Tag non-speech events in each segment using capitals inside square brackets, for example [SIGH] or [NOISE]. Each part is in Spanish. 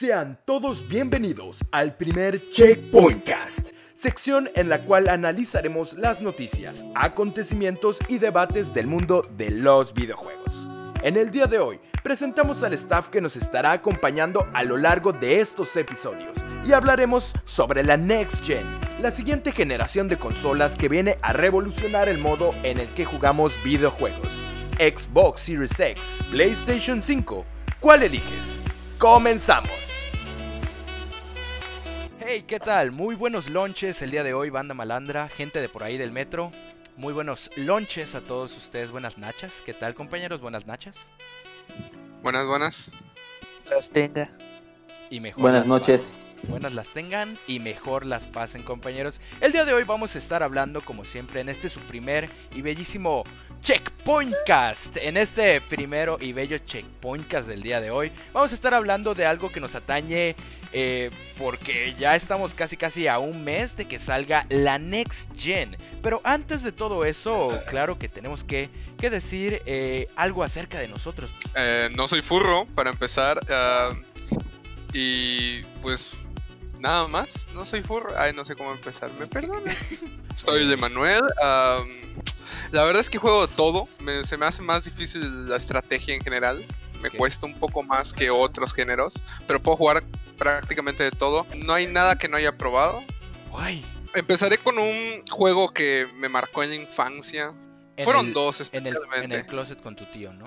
Sean todos bienvenidos al primer Checkpointcast, sección en la cual analizaremos las noticias, acontecimientos y debates del mundo de los videojuegos. En el día de hoy, presentamos al staff que nos estará acompañando a lo largo de estos episodios y hablaremos sobre la Next Gen, la siguiente generación de consolas que viene a revolucionar el modo en el que jugamos videojuegos. Xbox Series X, PlayStation 5, ¿cuál eliges? ¡Comenzamos! Hey, ¿qué tal? Muy buenos lonches el día de hoy, banda malandra, gente de por ahí del metro. Muy buenos lonches a todos ustedes, buenas nachas. ¿Qué tal, compañeros? Buenas nachas. Buenas, buenas. Las tenga. Y mejor Buenas las noches. pasen. Buenas las tengan y mejor las pasen, compañeros. El día de hoy vamos a estar hablando, como siempre, en este su primer y bellísimo Checkpointcast. En este primero y bello Checkpointcast del día de hoy, vamos a estar hablando de algo que nos atañe eh, porque ya estamos casi casi a un mes de que salga la Next Gen. Pero antes de todo eso, claro que tenemos que, que decir eh, algo acerca de nosotros. Eh, no soy furro, para empezar. ah, y pues nada más. No soy furro. Ay, no sé cómo empezar. Me perdona. [LAUGHS] Soy de Manuel. am, la verdad es que juego todo. me- se me hace más difícil la estrategia en general. Me Ok. cuesta un poco más que otros géneros. Pero puedo jugar prácticamente de todo. No hay nada que no haya probado. Guay. Empezaré con un juego que me marcó en la infancia. En Fueron el- dos En el, especialmente. en el closet con tu tío, ¿no?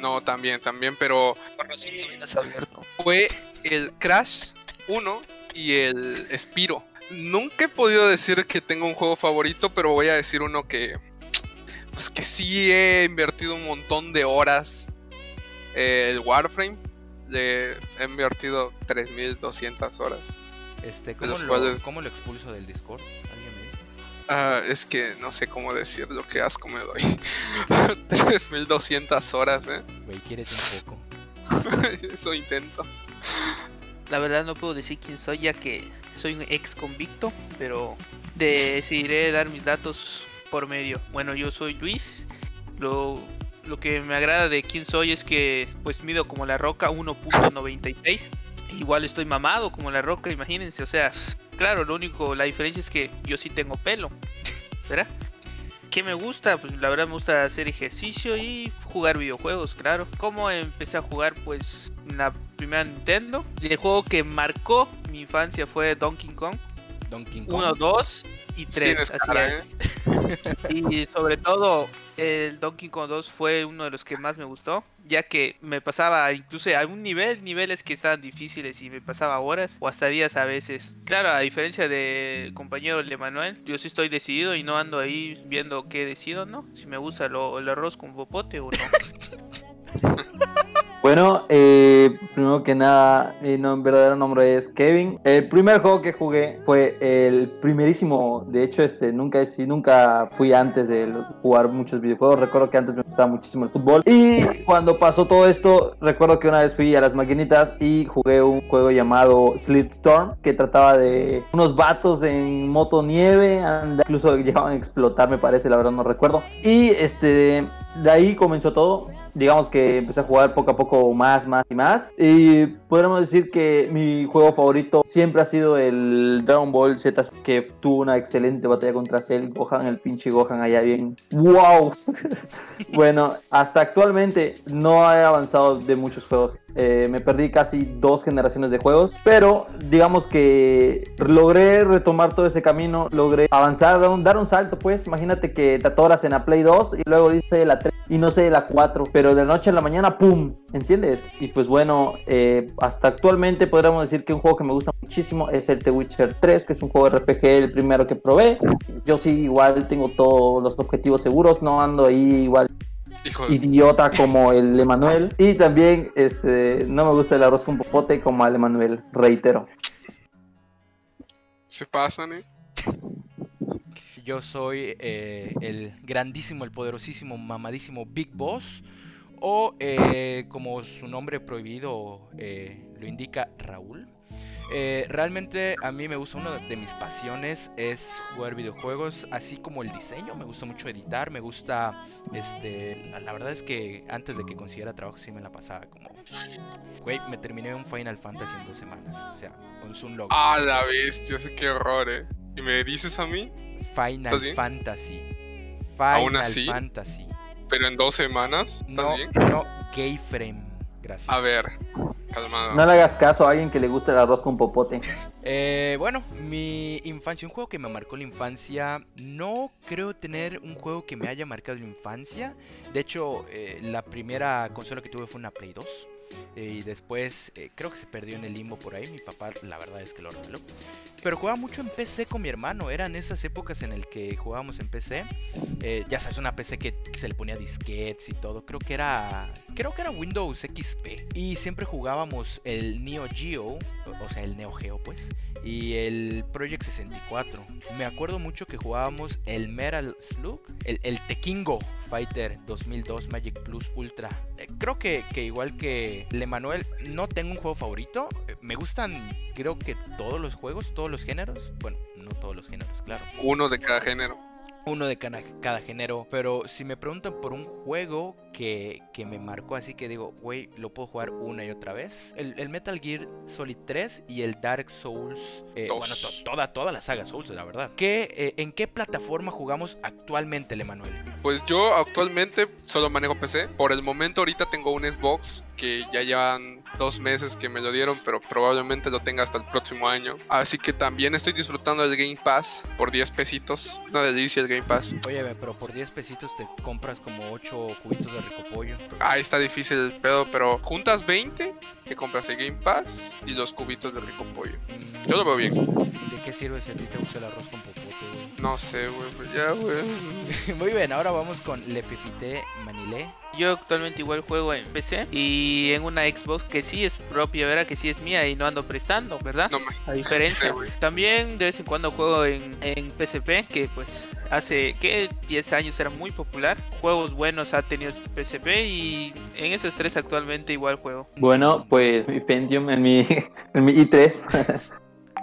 No, también, también, pero razón abierto. fue el Crash 1 y el Spiro. Nunca he podido decir que tengo un juego favorito, pero voy a decir uno que. Pues que sí he invertido un montón de horas. Eh, el Warframe. Le he invertido 3200 horas. Este, ¿cómo, los lo, cuales- cómo lo expulso del Discord? Ah, es que no sé cómo decir lo que asco me doy. [LAUGHS] 3200 horas, ¿eh? Güey, quiérete un poco. [LAUGHS] Eso intento. La verdad no puedo decir quién soy ya que soy un ex convicto, pero decidiré dar mis datos por medio. Bueno, yo soy Luis. Lo, lo que me agrada de quién soy es que pues mido como la roca 1.96. Igual estoy mamado como la roca, imagínense. O sea, claro, lo único, la diferencia es que yo sí tengo pelo. ¿Verdad? ¿Qué me gusta? Pues la verdad me gusta hacer ejercicio y jugar videojuegos, claro. ¿Cómo empecé a jugar? Pues en la primera Nintendo. El juego que marcó mi infancia fue Donkey Kong. Donkey Kong. 1, 2 y 3. Tienes Así cara, ¿eh? [LAUGHS] es. Y sobre todo el Donkey Kong 2 fue uno de los que más me gustó. Ya que me pasaba incluso a algún nivel, niveles que estaban difíciles y me pasaba horas o hasta días a veces. Claro, a diferencia del compañero de Manuel, yo sí estoy decidido y no ando ahí viendo qué decido, ¿no? Si me gusta lo- el arroz con popote o no. [LAUGHS] [LAUGHS] Bueno, eh, primero que nada, mi nom- verdadero nombre es Kevin. El primer juego que jugué fue el primerísimo. De hecho, este nunca sí, nunca fui antes de jugar muchos videojuegos. Recuerdo que antes me gustaba muchísimo el fútbol. Y cuando pasó todo esto, recuerdo que una vez fui a las maquinitas y jugué un juego llamado Slitstorm que trataba de unos vatos en moto nieve. incluso llegaban a explotar, me parece, la verdad no recuerdo. Y este, de ahí comenzó todo digamos que empecé a jugar poco a poco más, más y más. Y podríamos decir que mi juego favorito siempre ha sido el Dragon Ball Z, que tuvo una excelente batalla contra Cell, Gohan, el pinche Gohan allá bien. ¡Wow! [LAUGHS] bueno, hasta actualmente no he avanzado de muchos juegos. Eh, me perdí casi dos generaciones de juegos, pero digamos que logré retomar todo ese camino, logré avanzar, dar un, salto, pues. Imagínate que te atoras en la Play 2 y luego dice la 3 y no sé la 4, pero de la noche a la mañana, ¡pum! ¿Entiendes? Y pues bueno, eh, hasta actualmente podríamos decir que un juego que me gusta muchísimo es el The Witcher 3, que es un juego RPG, el primero que probé. Yo sí, igual tengo todos los objetivos seguros, no ando ahí igual Idiota como el Emanuel. Y también este, no me gusta el arroz con popote como el Emanuel, reitero. Se pasan, ¿eh? Yo soy eh, el grandísimo, el poderosísimo, mamadísimo Big Boss. O eh, como su nombre prohibido eh, lo indica Raúl. Eh, realmente a mí me gusta, una de mis pasiones es jugar videojuegos, así como el diseño, me gusta mucho editar, me gusta, este, la, verdad es que antes de que consiguiera trabajo sí me la pasaba como, güey, me terminé un Final Fantasy en dos semanas, o sea, un logro. Ah, la bestia, qué horror, eh. ¿Y me dices a mí? Final. Fantasy. ¿Aún Final así? Fantasy. Pero en dos semanas, ¿estás No, bien? no, Gay Frame. Gracias. A ver, calmado. No le hagas caso a alguien que le guste el arroz con popote. Eh, bueno, mi infancia, un juego que me marcó la infancia. No creo tener un juego que me haya marcado la infancia. De hecho, eh, la primera consola que tuve fue una Play 2. Eh, y después eh, creo que se perdió en el limbo por ahí. Mi papá, la verdad es que lo regaló. Pero jugaba mucho en PC con mi hermano. Eran esas épocas en el que jugábamos en PC. Eh, ya sabes, una PC que se le ponía disquetes y todo. Creo que era. Creo que era Windows XP. Y siempre jugábamos el Neo Geo. O sea, el Neo Geo, pues. Y el Project 64. Me acuerdo mucho que jugábamos el Metal Slug. El, el Tekingo Fighter 2002 Magic Plus Ultra. Eh, creo que, que igual que Le Manuel, no tengo un juego favorito. Eh, Me gustan, creo que todos los juegos, todos los géneros. Bueno, no todos los géneros, claro Uno de cada género. Uno de cada, cada género. Pero si me preguntan por un juego que, que me marcó así que digo, güey, lo puedo jugar una y otra vez. El, el Metal Gear Solid 3 y el Dark Souls. eh, bueno, to- toda, toda la saga Souls, la verdad. ¿Qué, eh, ¿En qué plataforma jugamos actualmente, Emanuel? Pues yo actualmente solo manejo PC. Por el momento ahorita tengo un Xbox que ya llevan dos meses que me lo dieron, pero probablemente lo tenga hasta el próximo año. Así que también estoy disfrutando del Game Pass por 10 pesitos. Una delicia el Game Pass. Oye, pero por 10 pesitos te compras como 8 cubitos de ricopollo. Ahí está difícil el pedo, pero juntas 20, te compras el Game Pass y los cubitos de rico pollo. Yo lo veo bien. ¿De qué sirve si a ti te gusta el arroz con güey? No sé, güey, pues ya, güey. [LAUGHS] Muy bien, ahora vamos con Le Pepité Manilé. Yo actualmente igual juego en PC y en una Xbox que sí es propia, ¿verdad? Que sí es mía y no ando prestando, ¿verdad? No me. A diferencia. Sí, güey. También de vez en cuando juego en, en PSP, que pues hace que 10 años era muy popular. Juegos buenos ha tenido PSP y en esos tres actualmente igual juego. Bueno, pues mi Pentium en mi, [LAUGHS] en mi i3. [LAUGHS]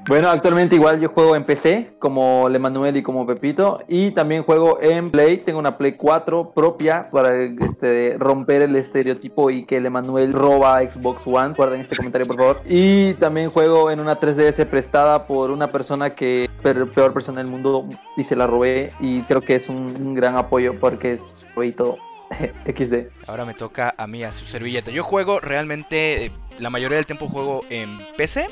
bueno, actualmente igual yo juego en PC, como Le Manuel y como Pepito. Y también juego en Play. Tengo una Play 4 propia para este, romper el estereotipo y que Le Manuel roba Xbox One. Guarden este comentario, por favor. Y también juego en una 3DS prestada por una persona que peor persona del mundo y se la robé. Y creo que es un, gran apoyo porque es todo. [LAUGHS] XD. Ahora me toca a mí, a su servilleta. Yo juego realmente, eh, la mayoría del tiempo juego en PC.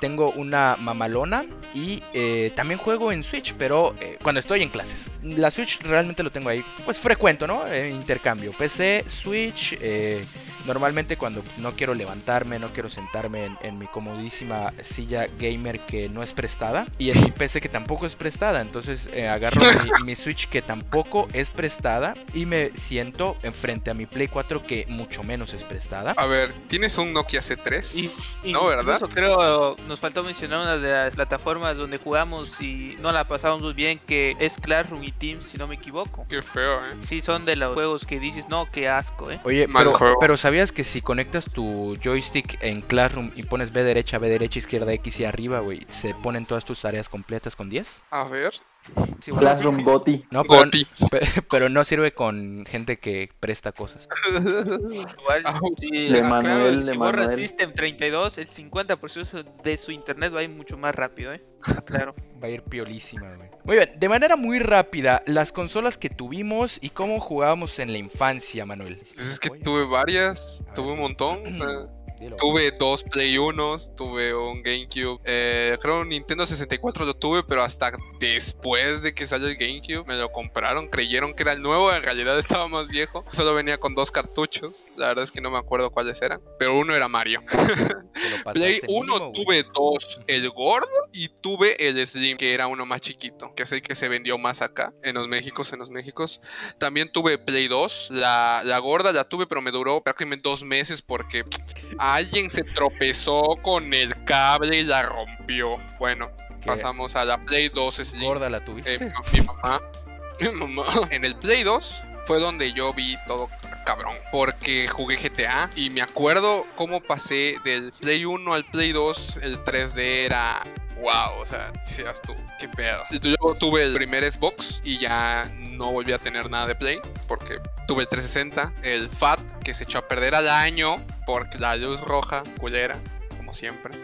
Tengo una mamalona y eh, también juego en Switch, pero eh, cuando estoy en clases. La Switch realmente lo tengo ahí, pues frecuento, ¿no? Eh, intercambio. PC, Switch, eh, normalmente cuando no quiero levantarme, no quiero sentarme en, en mi comodísima silla gamer que no es prestada. Y en mi PC que tampoco es prestada. Entonces eh, agarro mi, [LAUGHS] mi Switch que tampoco es prestada y me siento enfrente a mi Play 4 que mucho menos es prestada. A ver, ¿tienes un Nokia C3? Y, No, ¿verdad? creo nos faltó mencionar una de las plataformas donde jugamos y no la pasamos muy bien, que es Classroom y Teams, si no me equivoco. Qué feo, eh. Sí, son de los juegos que dices, no, qué asco, ¿eh? Oye, Mal pero, juego. pero ¿sabías que si conectas tu joystick en Classroom y pones B derecha, B derecha, izquierda, X y arriba, güey, se ponen todas tus tareas completas con 10? A ver. Sí, güey. Classroom Goti. No, pero, Goti. [LAUGHS] pero no sirve con gente que presta cosas. Igual, Le ah, claro, Manuel, si Le borras Manuel. System 32, el 50% de su internet va a ir mucho más rápido, ¿eh? [LAUGHS] Claro. Va a ir piolísima, güey. Muy bien, de manera muy rápida, las consolas que tuvimos y cómo jugábamos en la infancia, Manuel. Pues es que tuve varias, tuve un montón. o sea, [CLEARS THROAT] dilo. tuve dos Play 1, tuve un GameCube. Eh, creo un Nintendo 64 lo tuve, pero hasta después de que salió el GameCube me lo compraron. Creyeron que era el nuevo, en realidad [LAUGHS] estaba más viejo. Solo venía con dos cartuchos. La verdad es que no me acuerdo cuáles eran, pero uno era Mario. [LAUGHS] Play 1 mínimo, güey. tuve dos, el gordo y tuve el Slim, que era uno más chiquito, que es el que se vendió más acá, en los Méxicos, en los Méxicos. También tuve Play 2, la, la gorda la tuve, pero me duró prácticamente dos meses porque alguien se tropezó con el cable y la rompió. Bueno, ¿Qué? pasamos a la Play 2 Slim. ¿Gorda la tuviste? Eh, mi mamá, [LAUGHS] mi mamá. En el Play 2 fue donde yo vi todo cabrón, porque jugué GTA y me acuerdo cómo pasé del Play 1 al Play 2, el 3D era wow, o sea, decías tú, qué pedo. Y luego tuve el primer Xbox y ya no volví a tener nada de Play porque tuve el 360, el FAT que se echó a perder al año porque la luz roja, culera, como siempre.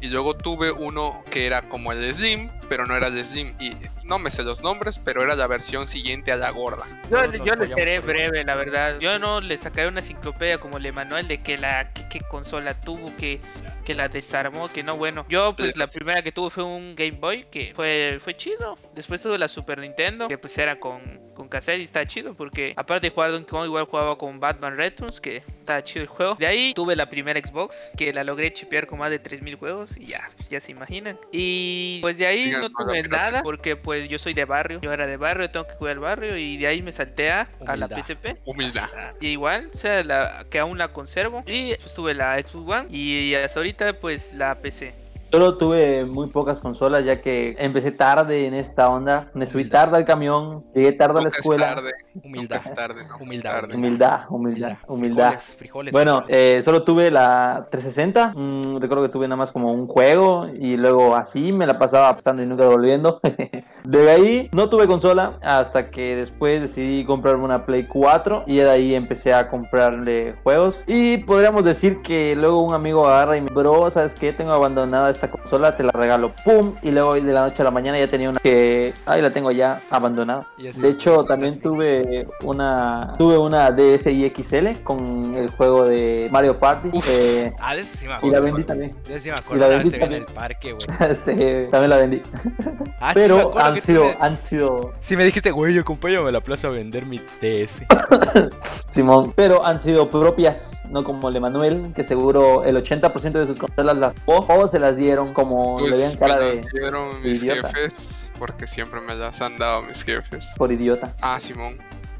Y luego tuve uno que era como el Slim, pero no era el Slim. Y no me sé los nombres, pero era la versión siguiente a la gorda. Yo, yo le seré por breve, la verdad. Yo no le sacaré una enciclopedia como el Emanuel de que la que, que consola tuvo, que, que la desarmó, que no, bueno. Yo, pues, la primera que tuve fue un Game Boy, que fue, fue chido. Después tuve la Super Nintendo, que pues era con, con cassette y está chido, porque aparte de jugar Donkey Kong, igual jugaba con Batman Returns, que estaba chido el juego. De ahí tuve la primera Xbox, que la logré chipear con más de 3000 juegos, y ya, pues, ya se imaginan. Y pues de ahí no tuve pirata. nada, porque pues yo soy de barrio. Yo era de barrio, tengo que cuidar el barrio, y de ahí me salté a, a la. PSP. Humildad. Y igual, o sea, la, que aún la conservo. Y pues tuve la Xbox One y hasta ahorita pues la PC. Solo tuve muy pocas consolas ya que empecé tarde en esta onda. Me subí tarde al camión, llegué tarde a la escuela. tarde, Humildad. nunca es tarde, ¿no? Humildad. Humildad, humildad, humildad. Frijoles, frijoles, Bueno, frijoles. eh, solo tuve la 360. mm, recuerdo que tuve nada más como un juego y luego así me la pasaba apostando y nunca devolviendo. [LAUGHS] de ahí no tuve consola hasta que después decidí comprarme una Play 4 y de ahí empecé a comprarle juegos. Y podríamos decir que luego un amigo agarra y me bro, ¿sabes qué? Tengo abandonada esta consola, te la regalo, pum. Y luego de la noche a la mañana ya tenía una que, ahí la tengo ya abandonada. De hecho, también sí. Tuve una tuve una DSi XL con el juego de Mario Party. Uf. eh, Ah, de eso sí me y la acuerdo. vendí también. De eso sí me y acuerdo. la una vez vendí te vi en el también. parque, güey. [LAUGHS] Sí, también la vendí. [LAUGHS] Ah, me Pero acuerdo han sido, me- han sido, Sí, me dijiste, güey, acompáñame a la plaza a vender mi DS. [LAUGHS] Simón, pero han sido propias, no como el Emanuel, que seguro el 80% de sus consolas las jugó o se las dieron como le veían Pues cara me de las dieron mis idiota. jefes, porque siempre me las han dado mis jefes. por idiota. Ah, Simón.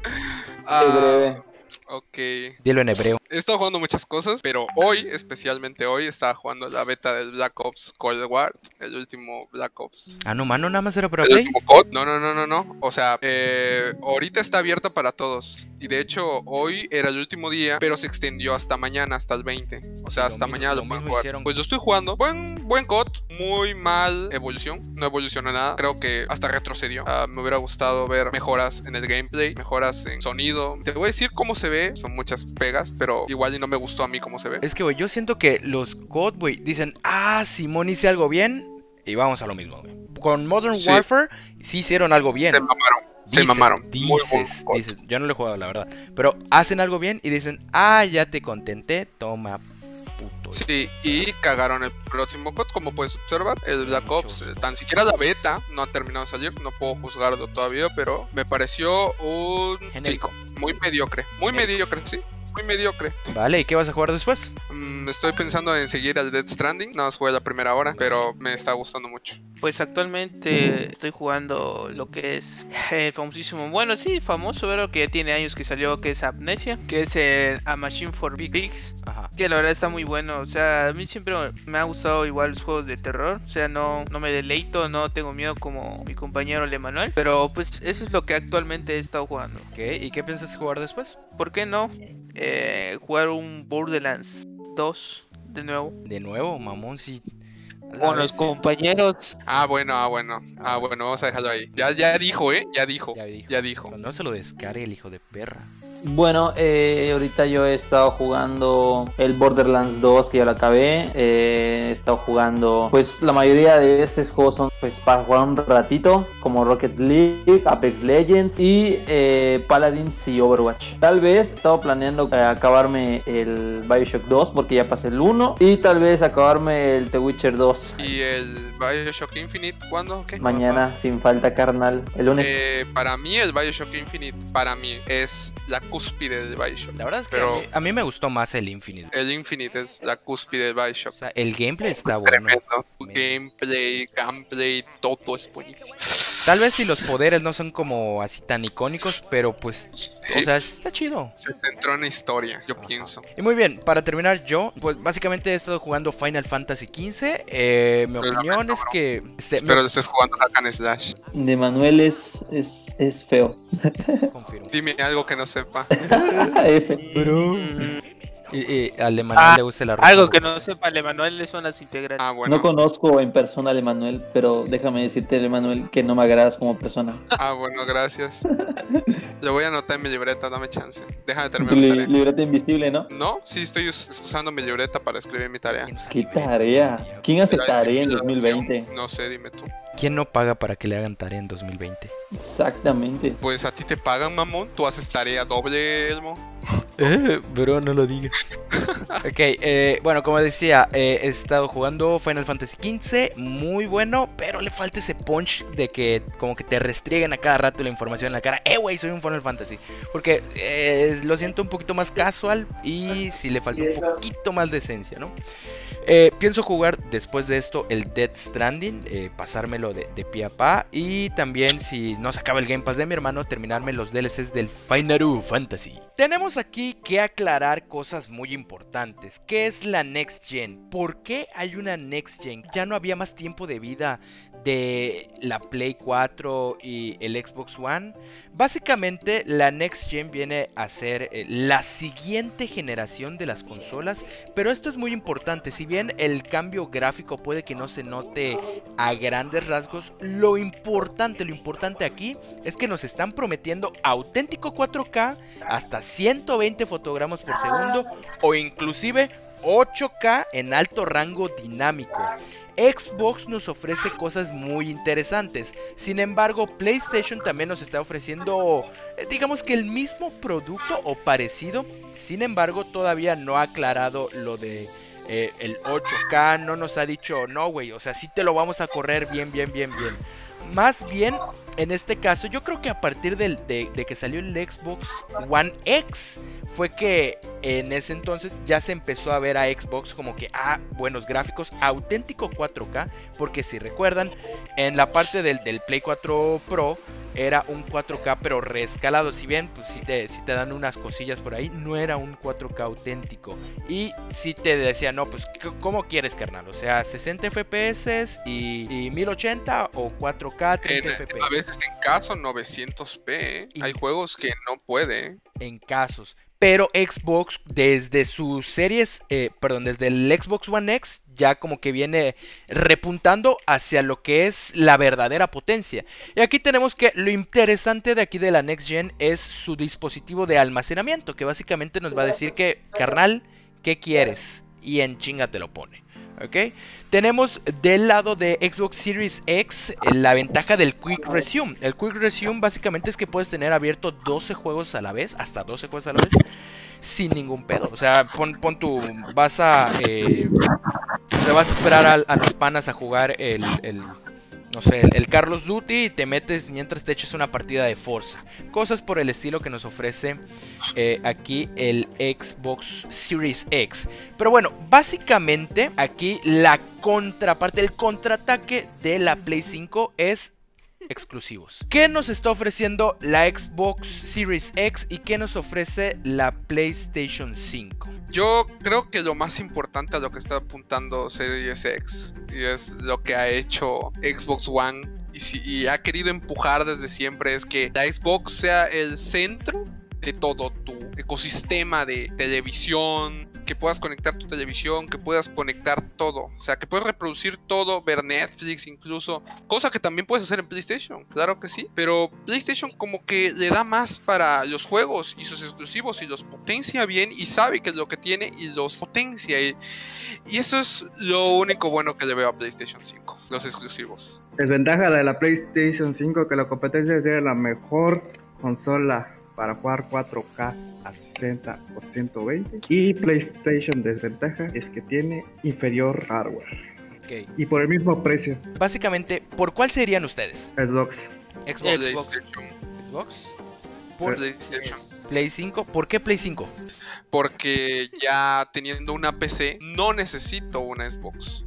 Qué Ah, breve. Ok. Dilo en hebreo. He estado jugando muchas cosas, pero hoy, especialmente hoy, estaba jugando la beta del Black Ops Cold War, el último Black Ops. Ah, no, mano, nada más era para ¿El Play. último COD? No, no, no, no, no. O sea, eh, ahorita está abierta para todos. Y de hecho, hoy era el último día, pero se extendió hasta mañana, hasta el 20. O sea, hasta mismo- mañana lo pueden jugar. hicieron. Pues yo estoy jugando. Buen, buen COD, muy mal evolución. No evoluciona nada. Creo que hasta retrocedió. Ah, me hubiera gustado ver mejoras en el gameplay, mejoras en sonido. Te voy a decir cómo se ve. Son muchas pegas, pero igual y no me gustó a mí cómo se ve. Es que, güey, yo siento que los COD, güey, dicen, ah, Simón hice algo bien. Y vamos a lo mismo, güey. Con Modern Sí. Warfare sí hicieron algo bien. Se mamaron. Se mamaron. Muy buen Dices, dices, yo no lo he jugado, la verdad. Pero hacen algo bien y dicen, ah, ya te contenté, toma, puto. Sí, y cagaron el próximo COD, como puedes observar. El Black. Ops, tan siquiera la beta no ha terminado de salir, no puedo juzgarlo todavía, pero me pareció un. 5. Muy mediocre, muy mediocre, sí, muy mediocre. Vale, ¿y qué vas a jugar después? Mm, estoy pensando en seguir al Dead Stranding, nada más fue la primera hora, pero me está gustando mucho. Pues actualmente estoy jugando lo que es el famosísimo, bueno sí, famoso, pero que ya tiene años que salió, que es Amnesia, que es el A Machine for Big Pigs. Ajá. Que la verdad está muy bueno, o sea, a mí siempre me ha gustado igual los juegos de terror, o sea, no, no me deleito, no tengo miedo como mi compañero el Emanuel, pero pues eso es lo que actualmente he estado jugando. Ok, ¿y qué piensas jugar después? ¿Por qué no eh, jugar un Borderlands 2 de nuevo? De nuevo, mamón, sí. Con los vez, compañeros. Ah, bueno, ah, bueno, ah, bueno, vamos a dejarlo ahí. Ya, ya dijo, ¿eh? Ya dijo, Ya dijo. ya dijo. No se lo descargue el hijo de perra. Bueno, eh, ahorita yo he estado jugando el Borderlands 2 que ya lo acabé. eh, he estado jugando, pues la mayoría de estos juegos son pues para jugar un ratito, como Rocket League, Apex Legends y eh, Paladins y Overwatch. Tal vez he estado planeando eh, acabarme el Bioshock 2 porque ya pasé el 1 y tal vez acabarme el The Witcher 2 ¿Y el Bioshock Infinite cuándo? ¿Qué? mañana sin falta carnal. El lunes. Eh, para mí el Bioshock Infinite, para mí es la cúspide del Bioshock. La verdad es que Pero- a, mí, a mí me gustó más el Infinite. El Infinite es la cúspide del Bioshock. O sea, el gameplay está bueno. Tremendo. Me- Gameplay, gameplay, todo es buenísimo. Tal vez si los poderes no son como así tan icónicos, pero pues, o sea, está chido. se centró en la historia, yo pienso. Y muy bien, para terminar yo, pues básicamente he estado jugando Final Fantasy XV. eh, mi Pero, opinión es que... este, Espero que estés jugando Hack and Slash. De Manuel es, es, es feo. confirmo. Dime algo que no sepa. [LAUGHS] F. Y, y al Emanuel Ah, le gusta el arroz. algo que no sepa, el Emanuel son las integrales. Ah, bueno. No conozco en persona al Emanuel, pero déjame decirte, Emanuel, que no me agradas como persona. [LAUGHS] Ah, bueno, gracias. [LAUGHS] Lo voy a anotar en mi libreta, dame chance. Déjame Tu terminar mi li- tarea. libreta invisible, ¿no? No, sí, estoy us- usando mi libreta para escribir mi tarea. ¿Quién usa ¿Qué tarea? ¿Quién hace tarea en La- 2020? No sé, dime tú. ¿Quién no paga para que le hagan tarea en 2020? Exactamente. Pues a ti te pagan, mamón. Tú haces tarea doble, Elmo. [LAUGHS] Eh, bro, no lo digas. [LAUGHS] ok, eh, bueno, como decía, eh, he estado jugando Final Fantasy XV, muy bueno, pero le falta ese punch de que como que te restrieguen a cada rato la información en la cara. Eh, güey, soy un Final Fantasy. Porque eh, lo siento un poquito más casual y sí le falta un poquito más de esencia, ¿no? Eh, pienso jugar después de esto el Dead Stranding, eh, pasármelo de, de pie a pa. Y también, si no se acaba el Game Pass de mi hermano, terminarme los DLCs del Final Fantasy. Tenemos aquí que aclarar cosas muy importantes. ¿Qué es la Next Gen? ¿Por qué hay una Next Gen? Ya no había más tiempo de vida de la Play 4 y el Xbox One. Básicamente la Next Gen viene a ser eh, la siguiente generación de las consolas, pero esto es muy importante, si bien el cambio gráfico puede que no se note a grandes rasgos, lo importante, lo importante aquí es que nos están prometiendo auténtico 4K hasta 120 fotogramas por segundo o inclusive 8K en alto rango dinámico. Xbox nos ofrece cosas muy interesantes. Sin embargo, PlayStation también nos está ofreciendo, eh, digamos que el mismo producto o parecido. Sin embargo, todavía no ha aclarado lo de eh, el 8K. No nos ha dicho, no, güey, o sea, sí te lo vamos a correr bien, bien, bien, bien. Más bien, en este caso, yo creo que a partir del- de, de que salió el Xbox One X, fue que en ese entonces ya se empezó a ver a Xbox como que, ah, buenos gráficos, auténtico 4K, porque si recuerdan, en la parte del, del Play 4 Pro era un 4K pero reescalado, si bien pues si te, si te dan unas cosillas por ahí, no era un 4K auténtico. Y si te decía, no, pues ¿cómo quieres, carnal? O sea, 60 FPS y, y 1080 o 4K 30 En- FPS. Veces en caso 900p. ¿eh? Y- Hay juegos que no puede. ¿eh? en casos. Pero Xbox desde sus series, eh, perdón, desde el Xbox One X ya como que viene repuntando hacia lo que es la verdadera potencia. Y aquí tenemos que lo interesante de aquí de la Next Gen es su dispositivo de almacenamiento, que básicamente nos va a decir que, carnal, ¿qué quieres? Y en chinga te lo pone. ¿Ok? Tenemos del lado de Xbox Series X eh, la ventaja del Quick Resume. El Quick Resume básicamente es que puedes tener abierto 12 juegos a la vez, hasta 12 juegos a la vez, sin ningún pedo. O sea, pon, pon tu. Vas a. eh, te vas a esperar al- a, los panas a jugar el. el no sé, el, Carlos Duty y te metes mientras te echas una partida de Forza. Cosas por el estilo que nos ofrece eh, aquí el Xbox Series X. Pero bueno, básicamente aquí la contraparte, el contraataque de la Play 5 es exclusivos. ¿Qué nos está ofreciendo la Xbox Series X y qué nos ofrece la PlayStation 5? Yo creo que lo más importante a lo que está apuntando Series X y es lo que ha hecho Xbox One y, y ha querido empujar desde siempre es que la Xbox sea el centro de todo tu ecosistema de televisión, que puedas conectar tu televisión, que puedas conectar todo, o sea, que puedes reproducir todo, ver Netflix incluso, cosa que también puedes hacer en PlayStation, claro que sí, pero PlayStation como que le da más para los juegos y sus exclusivos y los potencia bien y sabe que es lo que tiene y los potencia. Y, y eso es lo único bueno que le veo a PlayStation 5, los exclusivos. Desventaja de la PlayStation 5 que la competencia es la mejor consola para jugar 4K a 60 o 120 y PlayStation desventaja es que tiene inferior hardware y por el mismo precio Básicamente, ¿por cuál serían ustedes? Xbox Xbox, Xbox. PlayStation, Xbox, por. PlayStation. Play 5. ¿Por qué Play 5? Porque ya teniendo una PC no necesito una Xbox.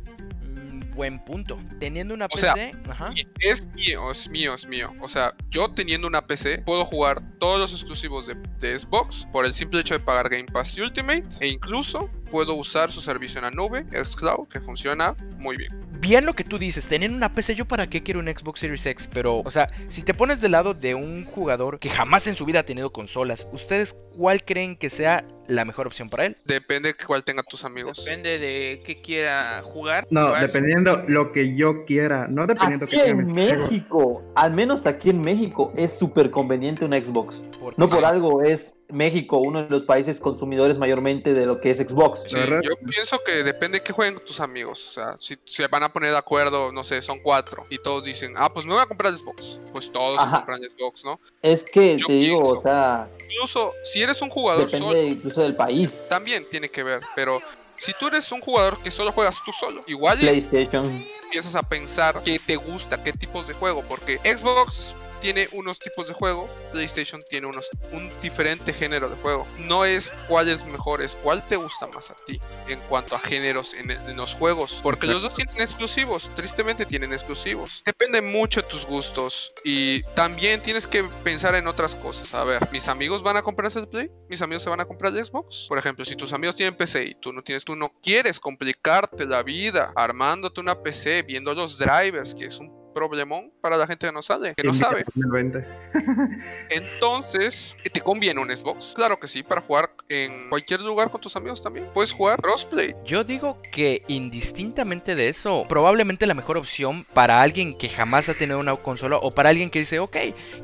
Buen punto. Teniendo una O sea, PC, ajá. Es mío, es mío, es mío. O sea, yo teniendo una PC puedo jugar todos los exclusivos de, de Xbox por el simple hecho de pagar Game Pass y Ultimate e incluso puedo usar su servicio en la nube, xCloud, que funciona muy bien. bien lo que tú dices, teniendo una PC, yo para qué quiero un Xbox Series X, pero, o sea, si te pones del lado de un jugador que jamás en su vida ha tenido consolas, ¿ustedes cuál creen que sea la mejor opción para él? Depende de cuál tenga tus amigos. Depende de qué quiera jugar. No, dependiendo lo que yo quiera, no dependiendo Aquí que en México, al menos aquí en México, es súper conveniente un Xbox. No por algo es México uno de los países consumidores mayormente de lo que es Xbox. Sí, yo pienso que depende de qué jueguen tus amigos. O sea, si se van a poner de acuerdo, no sé, son cuatro. Y todos dicen, ah, pues me voy a comprar Xbox. Pues todos se compran Xbox, ¿no? Es que Yo te digo, o sea, Incluso si eres un jugador depende solo, incluso del país. también tiene que ver. Pero si tú eres un jugador que solo juegas tú solo, igual PlayStation. empiezas a pensar qué te gusta, qué tipos de juego. Porque Xbox tiene unos tipos de juego, PlayStation tiene unos, un diferente género de juego. No es cuál es mejor, es cuál te gusta más a ti en cuanto a géneros en, en los juegos. Porque los dos tienen exclusivos, tristemente tienen exclusivos. Depende mucho de tus gustos y también tienes que pensar en otras cosas. A ver, mis amigos van a comprarse el Play, mis amigos se van a comprar el Xbox. Por ejemplo, si tus amigos tienen PC y tú no tienes, tú no quieres complicarte la vida armándote una PC, viendo los drivers, que es un problemón para la gente que no sabe, que no sabe. 2020. [LAUGHS] [LAUGHS] Entonces, ¿te conviene un Xbox? Claro que sí, para jugar en cualquier lugar con tus amigos también. Puedes jugar crossplay. Yo digo que indistintamente de eso, probablemente la mejor opción para alguien que jamás ha tenido una consola o para alguien que dice, ok,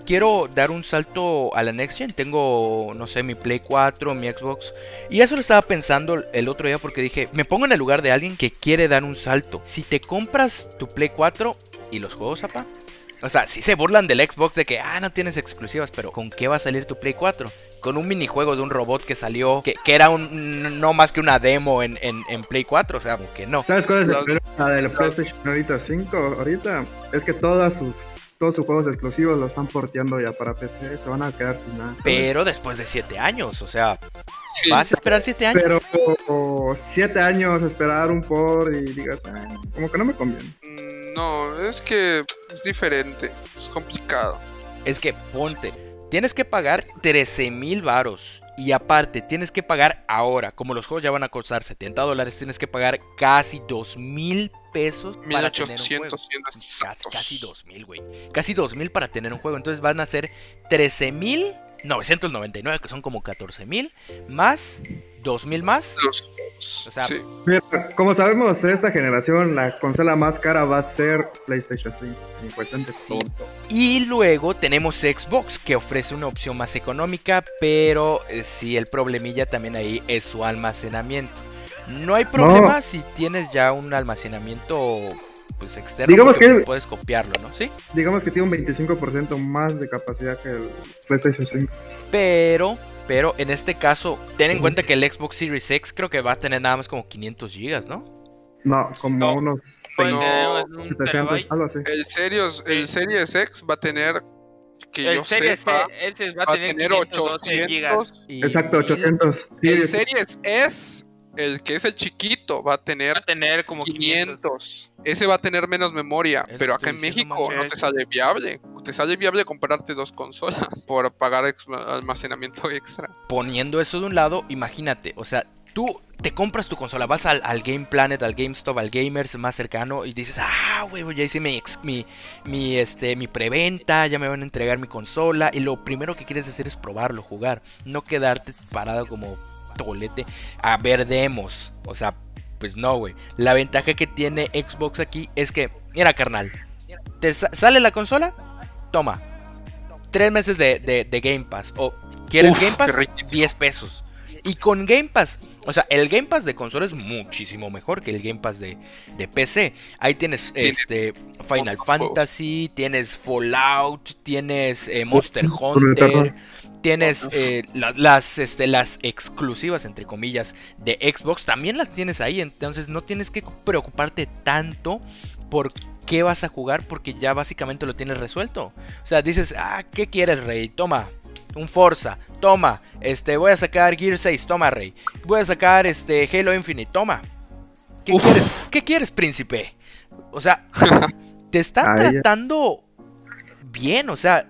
quiero dar un salto a la Next Gen, tengo, no sé, mi Play 4, mi Xbox. Y eso lo estaba pensando el otro día porque dije, me pongo en el lugar de alguien que quiere dar un salto. Si te compras tu Play 4 y los juegos, apa. O sea, si se burlan del Xbox de que, ah, no tienes exclusivas, pero ¿con qué va a salir tu Play 4? Con un minijuego de un robot que salió, que, que era un, no más que una demo en, en, en Play 4, o sea, como que no. ¿Sabes cuál es Los- el problema del los- PlayStation ahorita 5? Ahorita es que todas sus, todos sus juegos exclusivos los están porteando ya para PC. Se van a quedar sin nada. ¿sabes? Pero después de 7 años, o sea, Sí, ¿vas a esperar 7 años? Pero o, siete años esperar un por y digas, "Ah, como que no me conviene. mm, no, es que es diferente. Es complicado. Es que ponte, tienes que pagar 13 mil varos. Y aparte, tienes que pagar ahora, como los juegos ya van a costar 70 dólares, tienes que pagar casi 2 mil pesos para tener un juego. 1800 Casi, casi 2 mil, güey. Casi 2 mil para tener un juego. Entonces van a ser 13 mil 999, que son como 14 mil, más 2 mil más. Los juegos. O sea, Sí. Mira, como sabemos, esta generación la consola más cara va a ser PlayStation 5. En cuestión de Sí. todo. Y luego tenemos Xbox, que ofrece una opción más económica, pero eh, sí, el problemilla también ahí es su almacenamiento. No hay problema si tienes ya un almacenamiento pues externo, Digamos que- puedes copiarlo, ¿no? Sí. Digamos que tiene un 25% más de capacidad que el PlayStation 5. Pero, pero en este caso, ten en cuenta que el Xbox Series X creo que va a tener nada más como 500 gigas, ¿no? No, como No. unos Puede No, tener un 700, terabyte. algo así. El Series, el Series X va a tener, que El yo Series sepa, S va va a tener, 512 gigas. 800. Y- Exacto, y- 800. Sí, El es- Series S, el que es el chiquito, va a tener Va a tener como 500. 500. Ese va a tener menos memoria, pero acá en México no te sale viable. Te sale viable comprarte dos consolas por pagar ex- almacenamiento [LAUGHS] extra. poniendo eso de un lado, imagínate, o sea, tú te compras tu consola, vas al, al Game Planet, al GameStop, al Gamers más cercano y dices, ah, güey, ya hice mi, ex- mi, mi, este, mi preventa, ya me van a entregar mi consola y lo primero que quieres hacer es probarlo, jugar, no quedarte parado como tolete a ver demos, o sea, pues no, güey. La ventaja que tiene Xbox aquí es que, mira, carnal, te sa- sale la consola, toma, tres meses de, de- de Game Pass o ¿Quieres Uf, Game Pass? qué riquísimo. 10 pesos. Y con Game Pass, o sea, el Game Pass de consola es muchísimo mejor que el Game Pass de, de PC. Ahí tienes Tiene este Final juegos. Fantasy, tienes Fallout, tienes eh, Monster Hunter, Hunter. tienes eh, la- las, este, las exclusivas, entre comillas, de Xbox. También las tienes ahí, entonces no tienes que preocuparte tanto por qué vas a jugar porque ya básicamente lo tienes resuelto. O sea, dices, ah, ¿qué quieres, Rey? Toma, un Forza, toma, este, voy a sacar Gear 6, toma, Rey. Voy a sacar este Halo Infinite, toma. ¿Qué Uf. quieres? ¿Qué quieres, príncipe? O sea, [LAUGHS] te están tratando bien, o sea,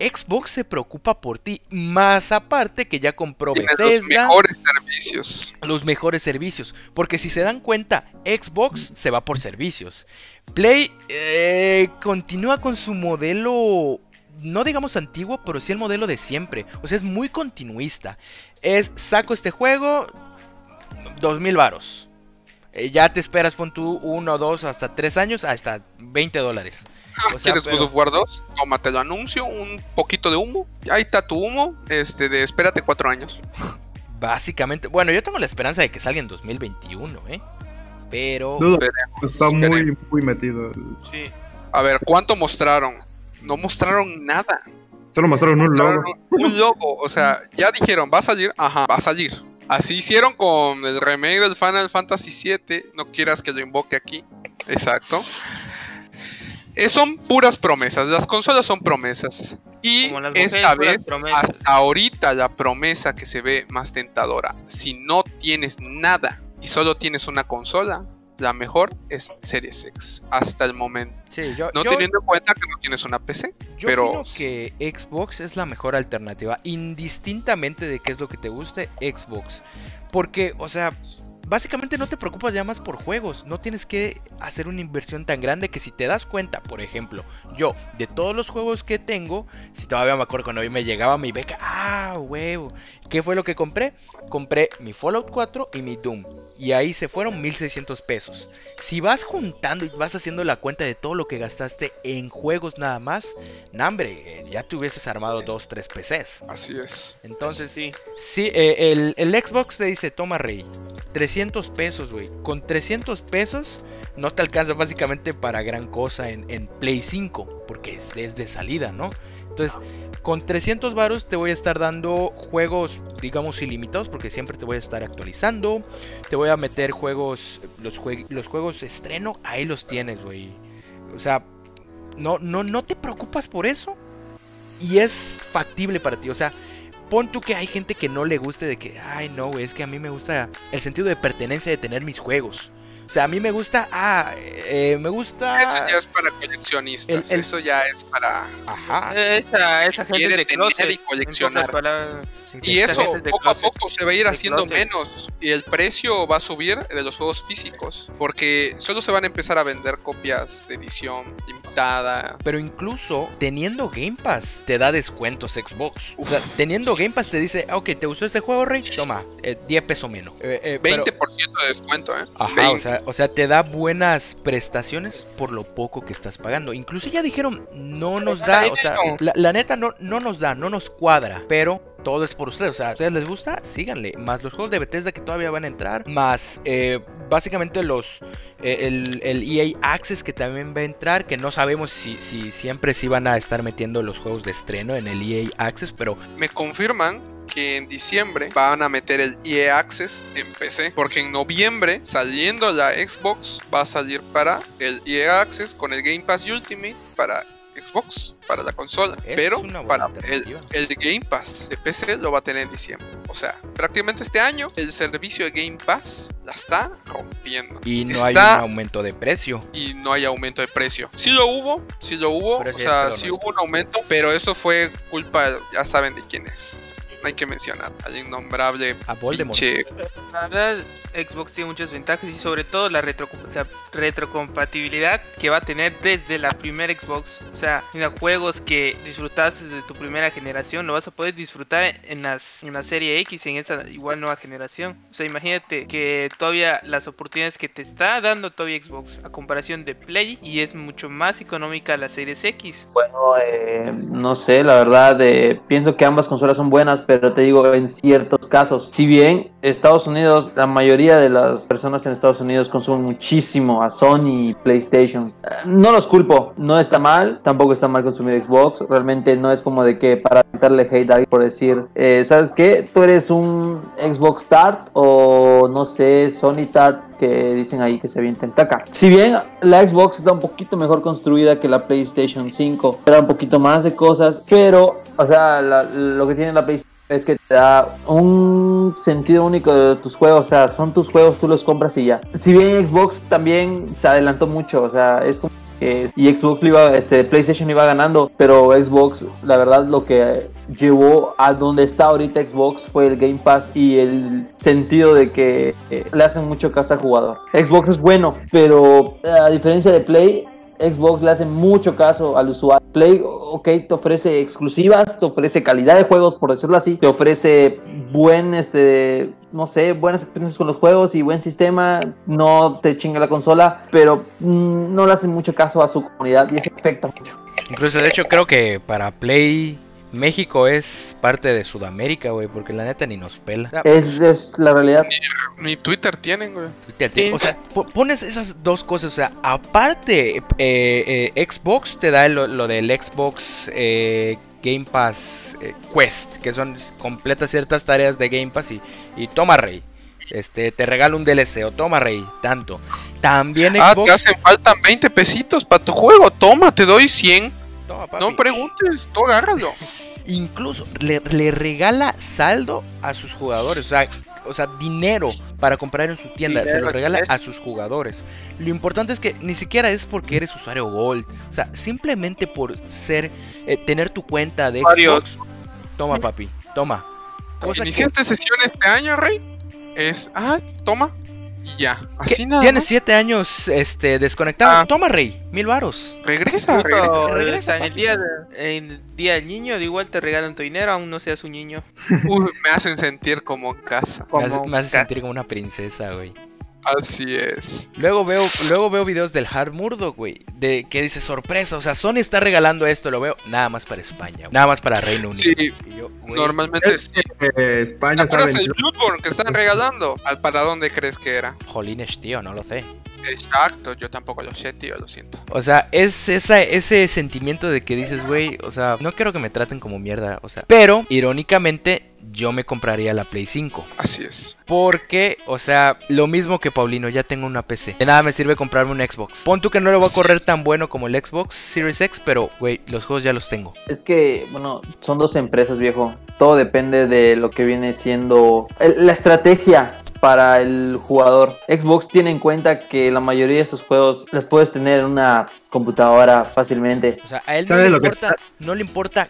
Xbox se preocupa por ti, más aparte que ya compró los mejores servicios. los mejores servicios, porque si se dan cuenta, Xbox se va por servicios. Play eh, continúa con su modelo, no digamos antiguo, pero sí el modelo de siempre, o sea, es muy continuista. Es, saco este juego, 2000 varos. Eh, ya te esperas, pon tú uno, dos, hasta tres años, hasta 20 dólares. O sea, ¿Quieres pero- God of War 2? Toma, te lo anuncio, un poquito de humo. Ahí está tu humo, este, de espérate cuatro años. Básicamente, bueno, yo tengo la esperanza de que salga en 2021, ¿eh? Pero... Está muy, muy metido. Sí. A ver, ¿cuánto mostraron? No mostraron nada. Solo mostraron un Mostraron logo. Un logo, o sea, ya dijeron, va a salir, ajá, va a salir. Así hicieron con el remake del Final Fantasy VII, no quieras que lo invoque aquí. Exacto. Eh, son puras promesas, las consolas son promesas. Y esta vez, hasta ahorita la promesa que se ve más tentadora, si no tienes nada y solo tienes una consola, la mejor es Series X, hasta el momento. Sí, yo, No yo- teniendo en cuenta que no tienes una PC. Yo pero- que Xbox es la mejor alternativa, indistintamente de qué es lo que te guste, Xbox. Porque, o sea, básicamente no te preocupas ya más por juegos, no tienes que hacer una inversión tan grande que si te das cuenta, por ejemplo, yo, de todos los juegos que tengo, si todavía me acuerdo cuando a mí me llegaba mi beca, ah, huevo, ¿qué fue lo que compré? Compré mi Fallout 4 y mi Doom. Y ahí se fueron 1600 pesos. Si vas juntando y vas haciendo la cuenta de todo lo que gastaste en juegos nada más, nah, hombre, ya te hubieses armado dos, tres PCs. Así es. Entonces, Sí. sí, eh, el, el Xbox te dice, toma rey, 300 pesos, güey. Con 300 pesos no te alcanza básicamente para gran cosa en, Play 5, porque es, es de salida, ¿no? Entonces, con 300 varos te voy a estar dando juegos, digamos, ilimitados, porque siempre te voy a estar actualizando. Te voy a meter juegos, los, los juegos estreno, ahí los tienes, güey. O sea, no, no, no te preocupas por eso. Y es factible para ti, o sea, pon tú que hay gente que no le guste de que, ay no, güey, es que a mí me gusta el sentido de pertenencia de tener mis juegos. O sea, a mí me gusta, ah, eh, me gusta... Eso ya es para coleccionistas. El- el- Eso ya es para. Ajá. Esa, esa gente quiere de tener closet. y coleccionar. Y eso poco a poco se va a ir haciendo closet. menos. Y el precio va a subir de los juegos físicos. Porque solo se van a empezar a vender copias de edición limitada. Pero incluso teniendo Game Pass te da descuentos Xbox. O sea, teniendo Game Pass te dice, ok, ¿te gustó este juego, Rey? Toma, eh, 10 pesos menos. Eh, eh, pero- 20% de descuento, ¿eh? Ajá, 20. o sea, o sea, te da buenas prestaciones por lo poco que estás pagando. Incluso ya dijeron, no nos da, o sea, la, la neta no, no nos da, no nos cuadra, pero todo es por ustedes. O sea, ¿a ustedes les gusta? Síganle. Más los juegos de Bethesda que todavía van a entrar, más eh, básicamente los eh, el, EA Access que también va a entrar, que no sabemos si, si siempre sí van a estar metiendo los juegos de estreno en el EA Access, pero Me confirman que en diciembre van a meter el EA Access en PC. Porque en noviembre, saliendo la Xbox, va a salir para el EA Access con el Game Pass Ultimate para Xbox, para la consola. Es Pero para el, el Game Pass de PC lo va a tener en diciembre. O sea, prácticamente este año el servicio de Game Pass la está rompiendo. y no hay un aumento de precio. y no hay aumento de precio. Sí lo hubo, sí lo hubo, Pero o sea, sí nuestro. hubo un aumento, pero eso fue culpa, ya saben de quién es. No hay que mencionar al innombrable A Voldemort. pinche. La verdad, Xbox tiene muchas ventajas y sobre todo la retro, o sea, retrocompatibilidad que va a tener desde la primera Xbox. O sea, mira, juegos que disfrutaste de tu primera generación lo vas a poder disfrutar en, las, en la serie X, en esta igual nueva generación. O sea, imagínate que todavía las oportunidades que te está dando todavía Xbox a comparación de Play y es mucho más económica la Series X. Bueno, eh, no sé, la verdad, eh, pienso que ambas consolas son buenas, pero te digo, en ciertos casos, si bien Estados Unidos, la mayoría de las personas en Estados Unidos consumen muchísimo a Sony y PlayStation, eh, no los culpo, no está mal, tampoco está mal consumir Xbox, realmente no es como de que para meterle hate a alguien por decir, eh, ¿sabes qué? Tú eres un Xbox Tart o no sé, Sony Tart que dicen ahí que se avienten caca. Si bien la Xbox está un poquito mejor construida que la PlayStation 5, era un poquito más de cosas, pero, o sea, lo que tiene la PlayStation es que te da un sentido único de tus juegos, o sea, son tus juegos, tú los compras y ya. Si bien Xbox también se adelantó mucho, o sea, es como que y Xbox iba, este, PlayStation iba ganando, pero Xbox, la verdad, lo que llevó a donde está ahorita Xbox fue el Game Pass y el sentido de que eh, le hacen mucho caso al jugador. Xbox es bueno, pero eh, a diferencia de Play, Xbox le hace mucho caso al usuario. Play, ok, te ofrece exclusivas, te ofrece calidad de juegos, por decirlo así, te ofrece buen, este, no sé, buenas experiencias con los juegos y buen sistema, no te chinga la consola, pero mm, no le hacen mucho caso a su comunidad y eso afecta mucho. Incluso, de hecho, creo que para Play México es parte de Sudamérica, güey, porque la neta ni nos pela. Sea, Es, es la realidad. Ni Twitter tienen, güey. Twitter, tío, O sea, po- pones esas dos cosas. O sea, aparte, eh, eh, Xbox te da lo, lo del Xbox eh, Game Pass eh, Quest, que son completas ciertas tareas de Game Pass y, y toma rey. Este, te regalo un DLC o toma rey, tanto. También Ah, Xbox. te hacen falta 20 pesitos para tu juego. Toma, te doy 100. Toma, papi. No preguntes, tú agárralo. [LAUGHS] Incluso le, le regala saldo a sus jugadores. O sea, o sea, dinero para comprar en su tienda. se lo regala a sus jugadores. Lo importante es que ni siquiera es porque eres usuario Gold. O sea, simplemente por ser, eh, tener tu cuenta de Xbox. Toma, papi, toma. Cosa que- Iniciaste sesión este año, Rey. Es, ah, toma. Y ya. Así nada. tienes siete años este, desconectado. Ah. Toma, rey. Mil varos. Regresa, regresa. regresa, en el día, de- en el día del niño, de igual te regalan tu dinero, aún no seas un niño. Uy, me hacen sentir como en casa. Me hace, Como me hace sentir como una princesa, güey. Así es. Luego veo, luego veo videos del Hard Murdoch, güey. De que dice sorpresa. O sea, Sony está regalando esto, lo veo nada más para España. güey, Nada más para Reino Unido. Sí, Y yo, güey, normalmente sí. Eh, ¿Te España acuerdas del Bloodborne que están regalando? ¿Al- ¿Para dónde crees que era? Jolines, tío, no lo sé. Exacto, yo tampoco lo sé, tío, lo siento. O sea, es esa, ese sentimiento de que dices, güey, o sea, no quiero que me traten como mierda, o sea. Pero, irónicamente, yo me compraría la Play 5. Así es. Porque, o sea, lo mismo que Paulino, ya tengo una PC. De nada me sirve comprarme un Xbox. Pon tú que no lo va a Sí. correr tan bueno como el Xbox Series X, pero, güey, los juegos ya los tengo. Es que, bueno, son dos empresas, viejo. Todo depende de lo que viene siendo la estrategia para el jugador. Xbox tiene en cuenta que la mayoría de estos juegos los puedes tener en una computadora fácilmente. O sea, a él no ¿Sabe le que importa, no le importa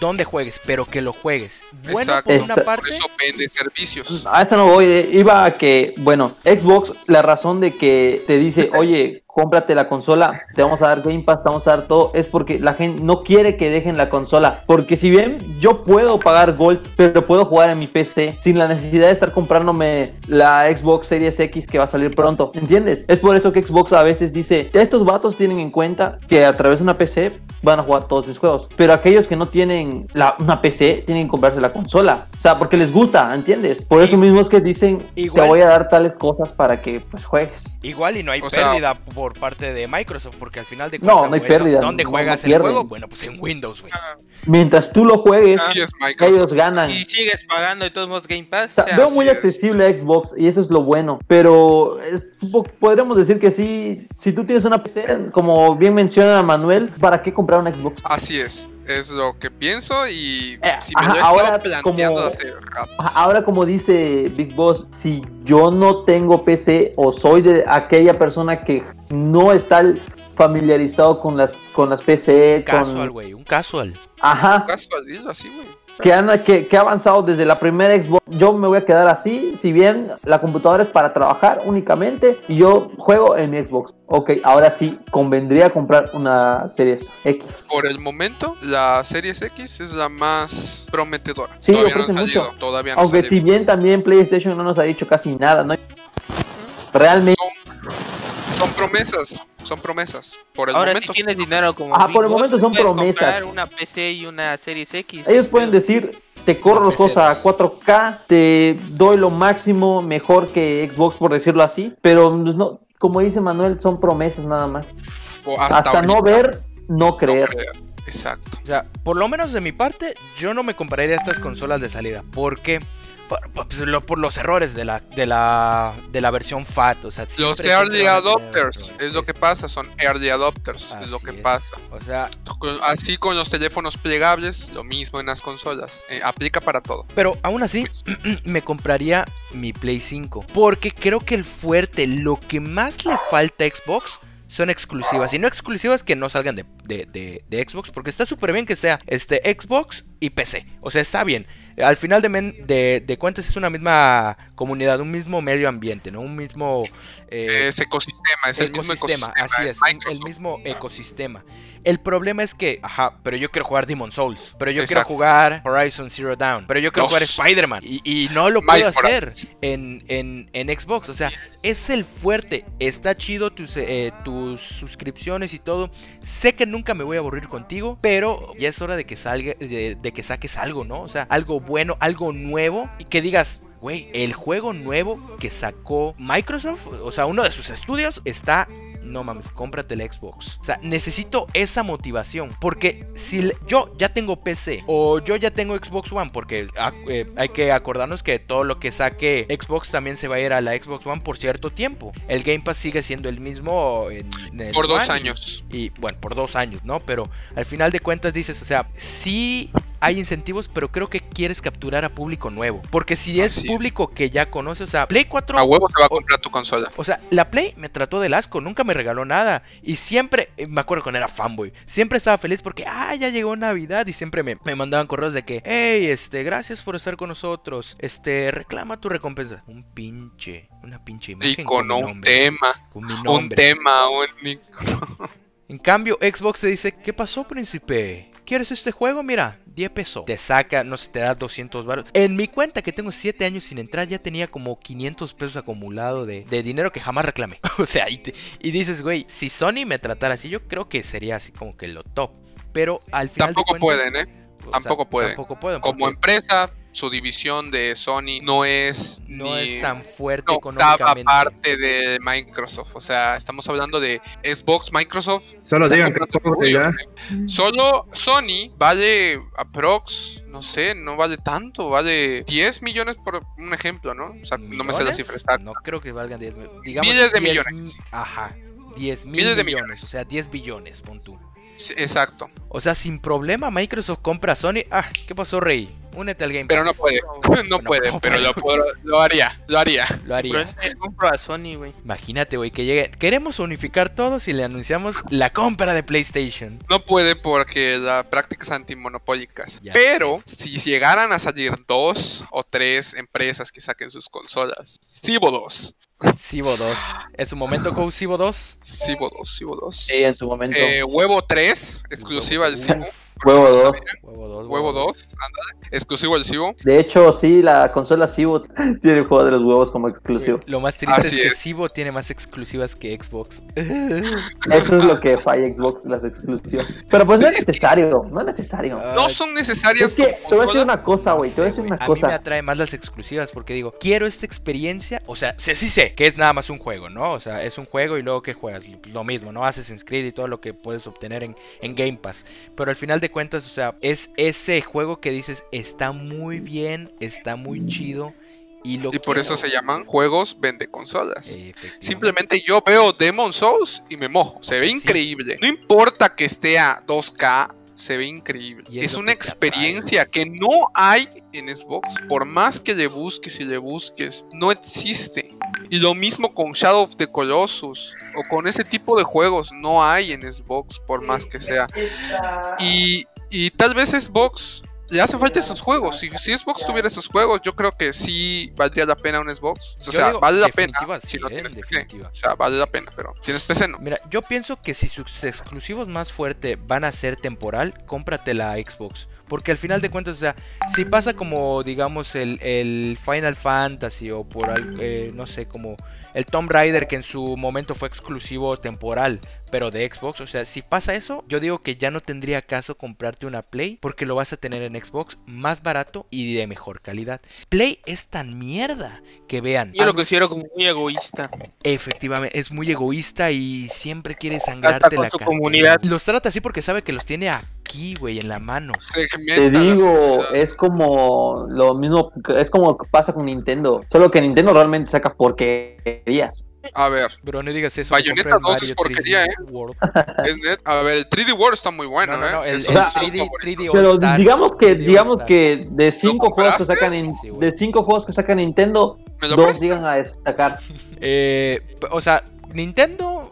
dónde juegues, pero que lo juegues. Bueno, Exacto. por una Por parte, eso vende servicios. A eso no voy. eh, Iba a que, bueno, Xbox, la razón de que te dice, oye, [LAUGHS] cómprate la consola, te vamos a dar Game Pass, te vamos a dar todo, es porque la gente no quiere que dejen la consola. Porque si bien yo puedo pagar Gold, pero puedo jugar en mi PC sin la necesidad de estar comprándome la Xbox Series X que va a salir pronto, ¿entiendes? Es por eso que Xbox a veces dice, estos vatos tienen en cuenta que a través de una PC van a jugar todos mis juegos. Pero aquellos que no tienen la, una PC tienen que comprarse la consola. O sea, porque les gusta, ¿entiendes? Por eso mismo es que dicen, igual- te voy a dar tales cosas para que pues juegues. igual y no hay O sea- pérdida por parte de Microsoft, porque al final de No, cuentas, no hay güey, pérdida, ¿Dónde no- juegas no el juego? Bueno, pues en Windows, güey. Mientras tú lo juegues, ellos ganan. Y sigues pagando de todos modos Game Pass. O sea, veo muy es. accesible a Xbox y eso es lo bueno. Pero es, podríamos decir que sí, si tú tienes una PC, como bien menciona Manuel, ¿para qué comprar una Xbox? Así es. Es lo que pienso y Eh, si me ajá, lo ahora planteando como- hace Ahora, como dice Big Boss, si yo no tengo PC o soy de aquella persona que no está familiarizado con las con las PC, Casual, con güey, un casual. ajá, Casual, dilo así, güey. Que, han, que, que ha avanzado desde la primera Xbox, yo me voy a quedar así, si bien la computadora es para trabajar únicamente y yo juego en mi Xbox. Ok, ahora sí, convendría comprar una Series X. Por el momento, la Series X es la más prometedora. Sí, todavía no ofrece salido. mucho. Todavía no ha Aunque si salido. bien también PlayStation no nos ha dicho casi nada, ¿no? Realmente, Son promesas. Son promesas. Por el Ahora momento. si tienes dinero como Big por el momento son promesas. comprar una PC y una Series X. ellos pueden decir, te corro los juegos a 4K, te doy lo máximo, mejor que Xbox, por decirlo así, pero no, como dice Manuel, son promesas nada más. o Hasta, no ahorita, ver, no no creer. creer. Exacto. O sea, por lo menos de mi parte, yo no me compraría estas consolas de salida. ¿Por qué? Por, por- pues, lo- por los errores de la, de la, de la versión FAT. O sea, Los early tener adopters es lo que pasa, son early adopters, es lo que es. pasa. O sea, Así con los teléfonos plegables, lo mismo en las consolas. eh, aplica para todo. Pero aún así, [CLEARS THROAT] me compraría mi Play 5. Porque creo que el fuerte, lo que más le falta a Xbox son exclusivas. Y no exclusivas que no salgan de, de- de- de Xbox. Porque está súper bien que sea este, Xbox y PC. O sea, está bien. Al final de, men- de, de cuentas es una misma comunidad, un mismo medio ambiente, ¿no? Un mismo... eh, es ecosistema, es el mismo ecosistema. así es, el mismo ecosistema. El problema es que, ajá, pero yo quiero jugar Demon Souls, pero yo quiero jugar Horizon Zero Dawn, pero yo quiero jugar. Spider-Man y, y no lo puedo Miles hacer en, en, en Xbox. O sea, es el fuerte, está chido tus, eh, tus suscripciones y todo. Sé que nunca me voy a aburrir contigo, pero ya es hora de que salga, de, de que saques algo, ¿no? O sea, algo bueno, algo nuevo y que digas. Güey, el juego nuevo que sacó Microsoft, o sea, uno de sus estudios, está no mames, cómprate el Xbox. O sea, necesito esa motivación. Porque si yo ya tengo PC o yo ya tengo Xbox One, porque ah, eh, hay que acordarnos que todo lo que saque Xbox también se va a ir a la Xbox One por cierto tiempo. El Game Pass sigue siendo el mismo en, en el Por dos One y- años. y bueno, por dos años, ¿no? Pero al final de cuentas dices, o sea, sí hay incentivos, pero creo que quieres capturar a público nuevo. Porque si es Así es. público que ya conoce, o sea, Play 4... A huevo te va a comprar tu consola. O sea, la Play me trató del asco, nunca me regaló nada. Y siempre, eh, me acuerdo cuando era fanboy, siempre estaba feliz porque, ah, ya llegó Navidad. Y siempre me, me mandaban correos de que, hey, este, gracias por estar con nosotros. Este, reclama tu recompensa. Un pinche, una pinche imagen. Y con un nombre, tema, Con mi un tema, un... En cambio, Xbox te dice, ¿qué pasó, príncipe? ¿Quieres este juego? Mira, 10 pesos. Te saca, no sé, te da 200 baros. En mi cuenta, que tengo 7 años sin entrar, ya tenía como 500 pesos acumulado de, de dinero que jamás reclamé. [LAUGHS] o sea, y, te- y dices, güey, si Sony me tratara así, yo creo que sería así como que lo top. Pero al final de Tampoco cuentas, pueden, ¿eh? sea, tampoco pueden. Tampoco pueden. Como porque empresa, su división de Sony no es no ni es tan fuerte una octava económicamente. parte de Microsoft. O sea, estamos hablando de Xbox, Microsoft. Solo digan que. Solo Sony vale aprox, no sé, no vale tanto, vale 10 millones por un ejemplo, ¿no? O sea, no me sé la cifra exacta. No creo que valgan 10 mi- digamos Miles de 10 millones. mi- Ajá. 10 mil Miles de millones, millones. O sea, 10 billones, pon tú. Sí, exacto. O sea, sin problema Microsoft compra a Sony. Ah, ¿qué pasó, Rey? Únete al Game Pero no puede, [LAUGHS] no Bueno, puede, no pero lo, haría, lo haría. Lo Pero haría. es que compro a Sony, güey. Imagínate, güey, que llegue. Queremos unificar todos y le anunciamos la compra de PlayStation. No puede porque las prácticas antimonopólicas. Ya Pero si llegaran a salir dos o tres empresas que saquen sus consolas, Cibo 2, Cibo 2. ¿Es su momento con Cibo 2? Cibo 2, Cibo 2. Sí, en su momento. Eh, Huevo 3, exclusiva del Cibo. Huevo 2. Huevo 2. Huevo 2, ándale, exclusivo del Cibo. De hecho, sí, la consola Cibo [LAUGHS] tiene el juego de los huevos como exclusivo. Lo más triste Así es que. Cibo tiene más exclusivas que Xbox. [LAUGHS] Eso es lo que falla Xbox, las exclusivas. Pero pues no es necesario, no es necesario. No son necesarias. Es que te voy a decir una cosa, güey, te voy a decir una A mí me atrae más las exclusivas porque digo, quiero esta experiencia. O sea, sí, sí sé que es nada más un juego, ¿no? O sea, es un juego y luego que juegas lo mismo, ¿no? Assassin's Creed y todo lo que puedes obtener en, en Game Pass. Pero al final de cuentas, o sea, es ese juego que dices, está muy bien, está muy chido. Y, lo Y por eso se llaman juegos vende consolas. Simplemente yo veo Demon Souls y me mojo. Se ve sí. increíble. No importa que esté a 2K, se ve increíble. Y es una que te atrae. experiencia que no hay en Xbox. Por más que le busques y le busques, no existe. Y lo mismo con Shadow of the Colossus o con ese tipo de juegos, no hay en Xbox, por más que sea. Y, y tal vez Xbox le hace falta esos juegos. Si, si Xbox tuviera esos juegos, yo creo que sí valdría la pena un Xbox. O sea, digo, vale la pena definitiva, si sí, no ¿eh? tienes PC. Definitiva. O sea, vale la pena, pero tienes PC no. Mira, yo pienso que si sus exclusivos más fuertes van a ser temporal, cómprate la Xbox. Porque al final de cuentas, o sea, si pasa como, digamos, el, el Final Fantasy o por, eh, no sé, como el Tomb Raider que en su momento fue exclusivo temporal, pero de Xbox, o sea, si pasa eso, yo digo que ya no tendría caso comprarte una Play porque lo vas a tener en Xbox más barato y de mejor calidad. Play es tan mierda que vean. Yo lo considero como muy egoísta. Efectivamente, es muy egoísta y siempre quiere Hasta sangrarte con la su comunidad. Los trata así porque sabe que los tiene a aquí, güey, en la mano. Te digo, es como lo mismo, es como que pasa con Nintendo. Solo que Nintendo realmente saca porquerías. A ver, Bro, no digas eso. Bayonetta compré el 2 es porquería, 3D World. es net. A ver, el 3D World está muy bueno, no, no, no, ¿eh? el, el mis 3D, favoritos. 3D Pero Stars, digamos que, 3D All digamos Stars. que de cinco juegos que sacan Sí, de cinco juegos que saca Nintendo, ¿Me lo dos llegan a destacar. [LAUGHS] Eh, o sea, Nintendo eh,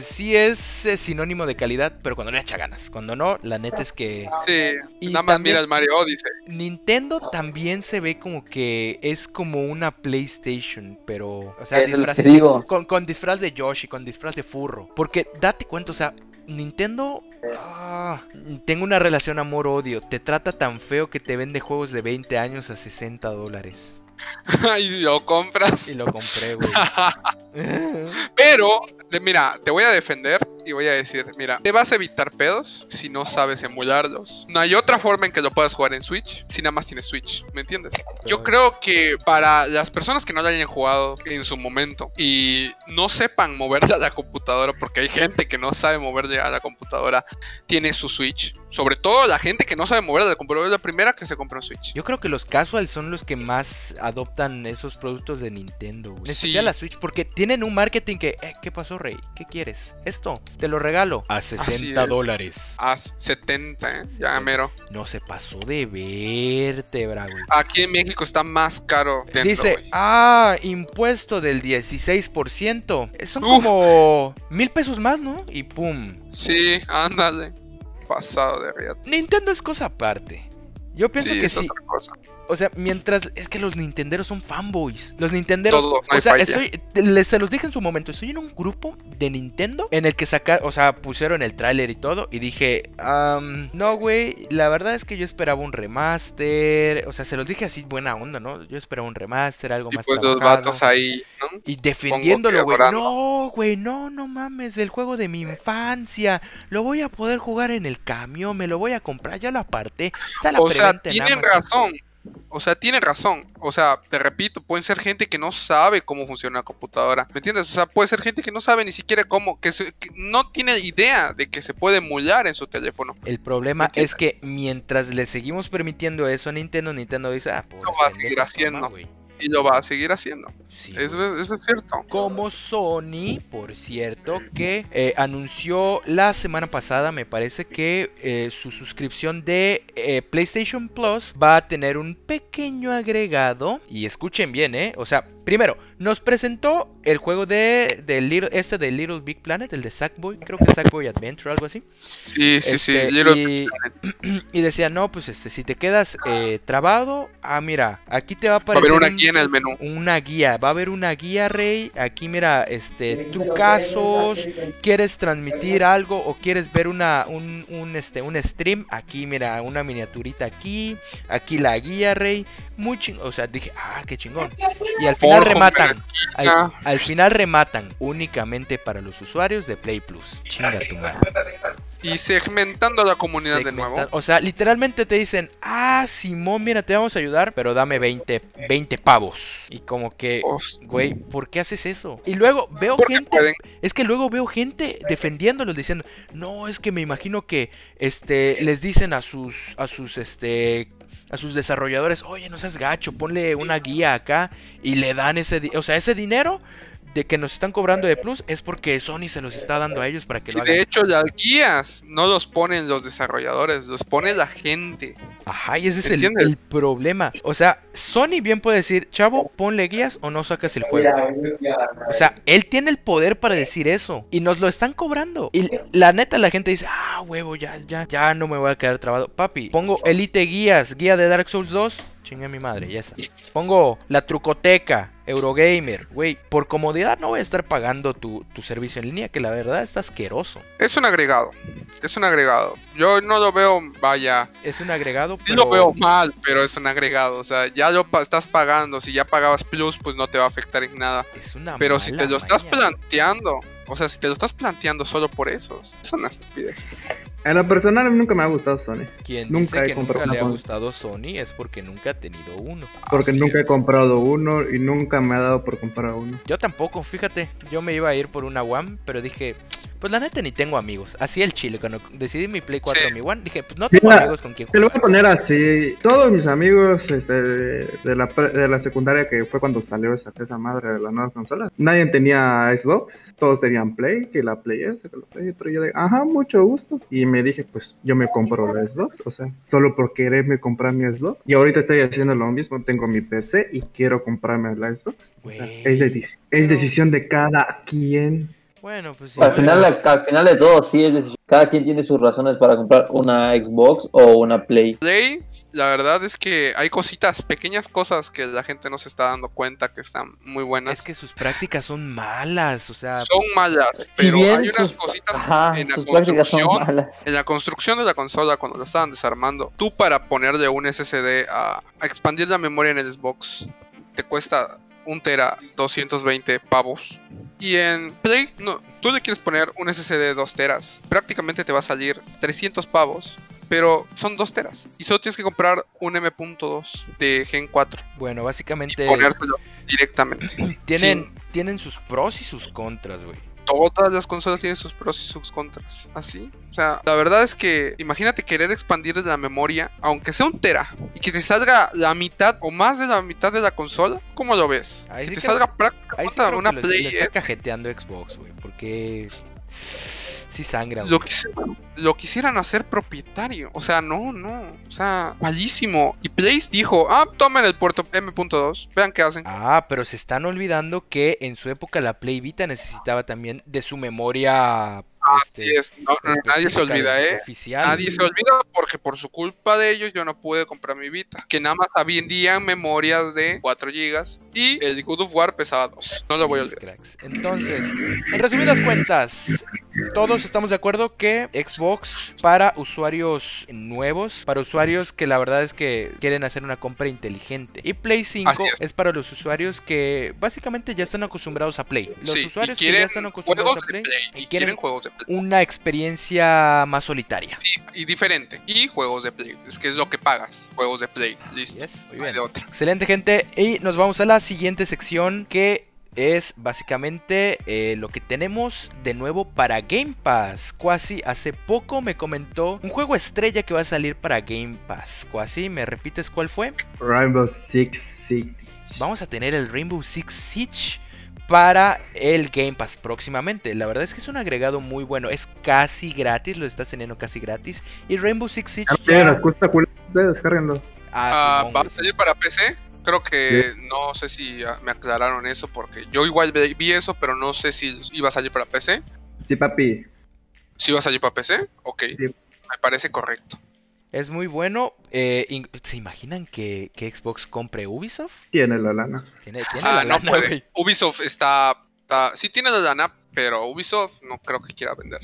sí es eh, sinónimo de calidad, pero cuando le echa ganas. Cuando no, la neta es que Sí, Y nada más mira el Mario Odyssey. Nintendo también se ve como que es como una PlayStation, pero, o sea, disfraz digo. con, con disfraz de Yoshi, con disfraz de furro. Porque date cuenta, o sea, Nintendo, ah, tengo una relación amor-odio. Te trata tan feo que te vende juegos de 20 años a 60 dólares. [LAUGHS] y lo compras. Y lo compré, güey. [LAUGHS] Pero, de- mira, te voy a defender y voy a decir, mira, te vas a evitar pedos si no sabes emularlos. No hay otra forma en que lo puedas jugar en Switch si nada más tienes Switch, ¿me entiendes? Yo creo que para las personas que no lo hayan jugado en su momento y no sepan moverle a la computadora, porque hay gente que no sabe moverle a la computadora, tiene su Switch. Sobre todo la gente que no sabe moverle a la computadora es la primera que se compra un Switch. Yo creo que los casuals son los que más adoptan esos productos de Nintendo. güey. En Sí. especial la Switch, porque tienen un marketing que, eh, ¿qué pasó, Rey? ¿Qué quieres? Esto, te lo regalo. A 60 es. dólares. A 70, ¿eh? Ya mero. No se pasó de vértebra, güey. Aquí en México está más caro. dentro, Dice, güey. ah, impuesto del 16%. Eh, Son Uf. como mil pesos más, ¿no? Y pum. Sí, ándale. Pasado de riata. Nintendo es cosa aparte. Yo pienso Sí, que es sí. otra cosa. O sea, mientras. Es que los Nintenderos son fanboys. Los Nintenderos. Todos, no o sea, estoy. Les, se los dije en su momento. Estoy en un grupo de Nintendo en el que sacaron. O sea, pusieron el tráiler y todo. Y dije. "Am, no, güey. La verdad es que yo esperaba un remaster. O sea, se los dije así, buena onda, ¿no? Yo esperaba un remaster, algo Y más. pues los trabajado. vatos ahí, ¿no? Y defendiéndolo, güey. No, güey, no, no mames, el juego de mi infancia. Lo voy a poder jugar en el camión, me lo voy a comprar, ya lo aparté. Está la O sea, tienen razón. O sea, tienen razón. O sea, te repito, pueden ser gente que no sabe cómo funciona la computadora. ¿Me entiendes? O sea, puede ser gente que no sabe ni siquiera cómo, que, se- que no tiene idea de que se puede emular en su teléfono. El problema ¿Me es que mientras le seguimos permitiendo eso a Nintendo, Nintendo dice, ah, pues. Lo va a seguir haciendo. Y lo va a seguir haciendo. Eso, eso es cierto. Como Sony, por cierto, que eh, anunció la semana pasada, me parece que eh, su suscripción de eh, PlayStation Plus va a tener un pequeño agregado. Y escuchen bien, ¿eh? O sea, primero, nos presentó el juego de, de Little, este de Little Big Planet, el de Sackboy, creo que Sackboy Adventure, algo así. Sí, sí, sí. Este, Little y, [CLEARS THROAT] y decía, no, pues este, si te quedas trabado, ah, mira, aquí te va a Va a aparecer haber una un- el menú. una guía, va a haber una guía, Rey. Aquí mira, este, trucazos, quieres transmitir algo o quieres ver una, un, un, este, un stream, aquí mira, una miniaturita aquí, aquí la guía, Rey. Muy chingón, o sea, dije, ah, qué chingón. Y al final rematan, al, al final rematan únicamente para los usuarios de Play Plus. Chinga tu madre. Y segmentando a la comunidad de nuevo. O sea, literalmente te dicen, ah, Simón, mira, te vamos a ayudar, pero dame 20, 20 pavos. Y como que, güey, ¿por qué haces eso? Y luego veo gente, pueden. es que luego veo gente defendiéndolos diciendo, no, es que me imagino que, este, les dicen a sus, a sus, este, a sus desarrolladores, oye, no seas gacho, ponle una guía acá y le dan ese, o sea, ese dinero de que nos están cobrando de plus es porque Sony se los está dando a ellos para que Y lo de hagan. hecho, las guías no los ponen los desarrolladores, los pone la gente. Ajá, y ese es el, el problema. O sea, Sony bien puede decir, chavo, ponle guías o no sacas el juego. O sea, él tiene el poder para decir eso. Y nos lo están cobrando. Y la neta, la gente dice, ah, huevo, ya, ya, ya no me voy a quedar trabado. Papi, pongo Elite Guías, guía de Dark Souls 2. Chingue mi madre, ya está. Pongo la trucoteca, Eurogamer. Güey, por comodidad no voy a estar pagando tu, tu servicio en línea, que la verdad está asqueroso. Es un agregado. Es un agregado. Yo no lo veo, vaya. Es un agregado, Sí pero... lo veo mal, pero es un agregado. O sea, ya lo pa- estás pagando. Si ya pagabas Plus, pues no te va a afectar en nada. Es una Pero si te lo estás maña. planteando, o sea, si te lo estás planteando solo por eso, es una estupidez. En lo personal, a mí nunca me ha gustado Sony. Quien Nunca dice he que comprado nunca le ha gustado Sony es porque nunca ha tenido uno. Porque Así nunca he comprado uno y nunca me ha dado por comprar uno. Yo tampoco, fíjate, yo me iba a ir por una One, pero dije, Pues la neta ni tengo amigos. Así el chile, cuando decidí mi Play 4 Sí. mi One, dije, pues no tengo Mira, amigos con quien Te lo voy a jugar. poner así. Todos mis amigos este, de, la, pre- de la secundaria, que fue cuando salió esa, esa madre de las nuevas consolas, nadie tenía Xbox. Todos tenían Play, que la Play es, que la Play otro. Y yo de, ajá, mucho gusto. Y me dije, pues yo me compro la Xbox. O sea, solo por quererme comprar mi Xbox. Y ahorita estoy haciendo lo mismo. Tengo mi PC y quiero comprarme la Xbox. O sea, es, deci- es decisión de cada quien. Bueno, pues sí. Al final, al final de todo, sí es decisión. Cada quien tiene sus razones para comprar una Xbox o una Play. Play, la verdad es que hay cositas, pequeñas cosas que la gente no se está dando cuenta que están muy buenas. Es que sus prácticas son malas, o sea, Son malas, Si pero bien hay unas sus- cositas ajá, en la construcción. malas. En la construcción de la consola, cuando la estaban desarmando, tú para ponerle un SSD a, a expandir la memoria en el Xbox, te cuesta un tera 220 pavos. Y en Play, no, tú le quieres poner un SSD de 2 teras, prácticamente te va a salir 300 pavos. Pero son 2 teras. Y solo tienes que comprar un M.2 de Gen 4. bueno, Y básicamente ponérselo directamente. [CLEARS THROAT] tienen, tienen sus pros y sus contras, güey. Todas las consolas tienen sus pros y sus contras. Así. O sea, la verdad es que imagínate querer expandir la memoria, aunque sea un tera, y que te salga la mitad o más de la mitad de la consola. ¿Cómo lo ves? Ahí que sí te que- salga sí prácticamente creo una que lo, Play. lo está cajeteando Xbox, güey, porque sí sangra. Lo, quisi- lo quisieran hacer propietario. O sea, no, no. O sea, malísimo. Y Play dijo, ah, tomen el puerto M.2. Vean qué hacen. Ah, pero se están olvidando que en su época la Play Vita necesitaba también de su memoria este, Así es. No, no, nadie se olvida, ¿eh? Oficial. Nadie se olvida porque por su culpa de ellos yo no pude comprar mi Vita. Que nada más vendían memorias de 4 GB y el God of War pesaba 2. No lo voy a olvidar. Entonces, en resumidas cuentas, todos estamos de acuerdo que Xbox para usuarios nuevos, para usuarios que la verdad es que quieren hacer una compra inteligente. Y Play 5 Así es. es. para los usuarios que básicamente ya están acostumbrados a Play. Los Sí, usuarios que ya están acostumbrados a Play Play. y Y quieren quieren juegos de Play. una experiencia más solitaria. Y, y diferente. Y juegos de Play. Es que es lo que pagas. Juegos de Play. Listo. Yes, muy bien. Excelente gente. Y nos vamos a la siguiente sección que es básicamente eh, lo que tenemos de nuevo para Game Pass. Quasi hace poco me comentó un juego estrella que va a salir para Game Pass. Quasi, ¿me repites cuál fue? Rainbow Six Siege. Vamos a tener el Rainbow Six Siege para el Game Pass próximamente. La verdad es que es un agregado muy bueno. Es casi gratis, lo estás teniendo casi gratis. Y Rainbow Six Siege Ya culo. Ustedes, descárguenlo. Ah, Ah, Simón, ¿Va güey, a salir para PC? Creo que no sé si me aclararon eso porque yo igual ve- vi eso, pero no sé si iba a salir para PC. Sí, papi. Si iba a salir para PC, ok. Sí. Me parece correcto. Es muy bueno. eh, ¿Se imaginan que, que Xbox compre Ubisoft? Tiene la lana. Tiene, tiene Ah, la no lana, puede. güey. Ubisoft está, está- Sí tiene la lana, pero Ubisoft no creo que quiera vender.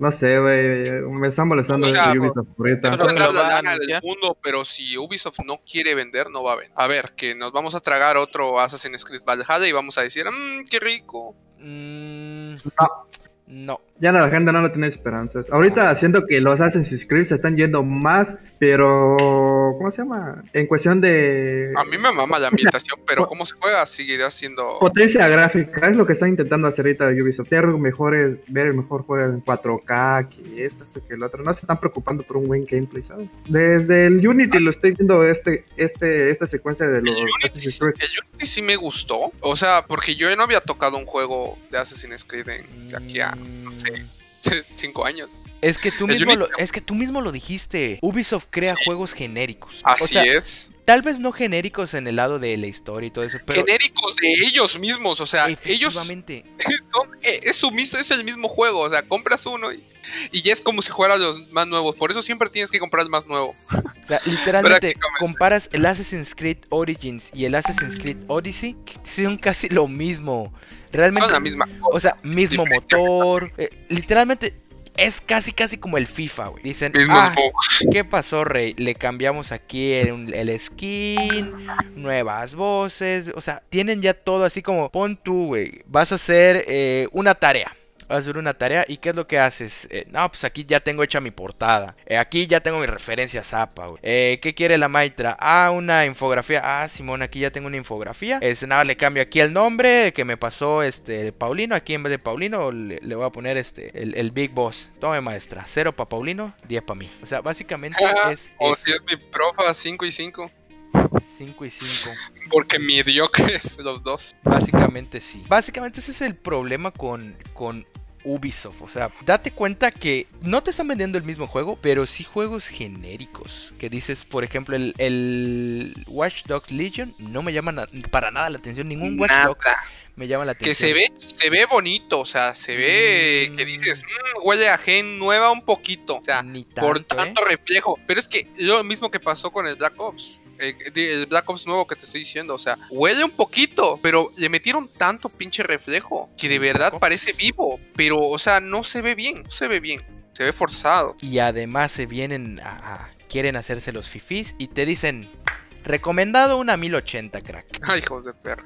No sé, güey. Me están molestando O sea, de Ubisoft ahorita. Lo la lana del mundo, pero si Ubisoft no quiere vender, no va a vender. A ver, que nos vamos a tragar otro Assassin's Creed Valhalla y vamos a decir, mmm, qué rico. Mm, No. no. Ya la gente no le tiene esperanzas. Ahorita siento que los Assassin's Creed se están yendo más, pero ¿cómo se llama? En cuestión de A mí me mama la [LAUGHS] ambientación, pero cómo se juega seguirá siendo... potencia gráfica, es lo que están intentando hacer ahorita Ubisoft. Ver mejores, ver el mejor juego en 4K que esto, que el otro. No se están preocupando por un buen gameplay, ¿sabes? Desde el Unity lo estoy viendo este, este, esta secuencia de los El Assassin's Creed. el Unity sí me gustó. O sea, porque yo no había tocado un juego de Assassin's Creed en, de aquí a, no sé, [LAUGHS] cinco años. Es que tú mismo lo, es que tú mismo lo dijiste. Ubisoft crea Sí. juegos genéricos. Así o sea, es. tal vez no genéricos en el lado de la historia y todo eso, pero Genéricos de ellos mismos, o sea, ellos [LAUGHS] son, eh, es, su es el mismo juego, o sea, compras uno y, y ya es como si fueran los más nuevos. Por eso siempre tienes que comprar el más nuevo. O sea, literalmente comparas el Assassin's Creed Origins y el Assassin's Creed Odyssey, que son casi lo mismo. Realmente, Son la misma o sea, mismo motor, eh, literalmente es casi casi como el FIFA, güey. Dicen, ah. ¿qué pasó, Rey? Le cambiamos aquí el, el skin, nuevas voces, o sea, tienen ya todo así como, pon tú, güey, vas a hacer eh, una tarea. Vas a hacer una tarea y ¿qué es lo que haces? Eh, no, pues aquí ya tengo hecha mi portada. Eh, aquí ya tengo mi referencia Zapa, güey. Eh, ¿Qué quiere la maestra? Ah, una infografía. Ah, Simón, aquí ya tengo una infografía. Es nada, le cambio aquí el nombre que me pasó este Paulino. Aquí en vez de Paulino le, le voy a poner este el, el Big Boss. Tome maestra. Cero para Paulino, 10 para mí. O sea, básicamente Ah, es o si es mi profa, 5 y 5. 5 y 5. Porque mediocres los dos. Básicamente sí. Básicamente ese es el problema con, con Ubisoft. O sea, date cuenta que no te están vendiendo el mismo juego, pero sí juegos genéricos. Que dices, por ejemplo, el, el Watch Dogs Legion no me llama para nada la atención. Ningún Watch Nada. Dogs me llama la Que atención. se ve, se ve bonito, o sea, se ve que Mm. dices, "Mm, huele a gen nueva un poquito. O sea, Ni por tanto, ¿eh? tanto reflejo. Pero es que lo mismo que pasó con el Black Ops. Eh, El, Black Ops nuevo que te estoy diciendo, o sea, huele un poquito, pero le metieron tanto pinche reflejo que de verdad parece vivo, pero, o sea, no se ve bien, no se ve bien, se ve forzado. Y además se vienen a, a- quieren hacerse los fifís y te dicen recomendado una 1080, crack. [LAUGHS] Ay, hijos de perra.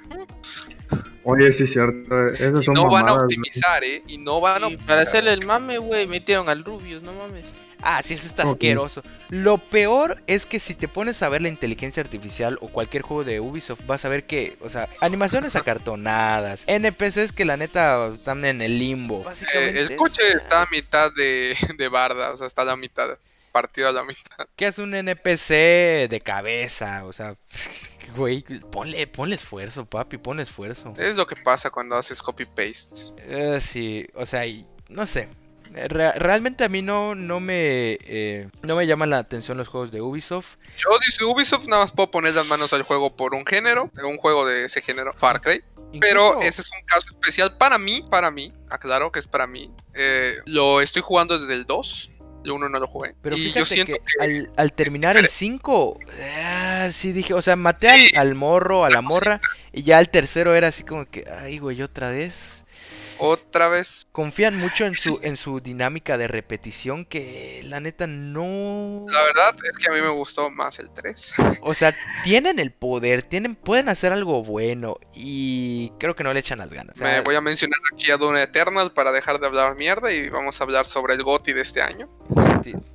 Oye, sí es cierto. Esas son No van a optimizar, ¿eh? Y no van a Y para hacerle el mame, güey, metieron al Rubius, no mames. Ah, sí, eso está asqueroso. Lo peor es que si te pones a ver la inteligencia artificial o cualquier juego de Ubisoft, vas a ver que, o sea, animaciones [LAUGHS] acartonadas, NPCs que la neta están en el limbo. Eh, el es- coche está a mitad de, [LAUGHS] de barda, o sea, está a la mitad, partido a la mitad. ¿Qué es un NPC de cabeza? O sea, [LAUGHS] güey, ponle, ponle esfuerzo, papi, ponle esfuerzo. Es lo que pasa cuando haces copy-paste. Eh, sí, o sea, y- no sé. Re- realmente a mí no, no me eh, no me llaman la atención los juegos de Ubisoft. Yo dice Ubisoft nada más puedo poner las manos al juego por un género, un juego de ese género, Far Cry. Pero ese es un caso especial para mí, para mí, aclaro que es para mí. Eh, lo estoy jugando desde el 2, el 1 no lo jugué. Pero y fíjate yo siento que, que, al, al terminar el 5, ah, sí dije, o sea, maté al- al, morro, a la morra, y ya el tercero era así como que, ay, güey, otra vez. Otra vez, Confían mucho en su, en su dinámica de repetición que la neta no... la verdad es que a mí me gustó más el 3. O sea, tienen el poder, tienen, pueden hacer algo bueno y creo que no le echan las ganas. Me voy a mencionar aquí a Dune Eternal para dejar de hablar mierda y vamos a hablar sobre el GOTI de este año.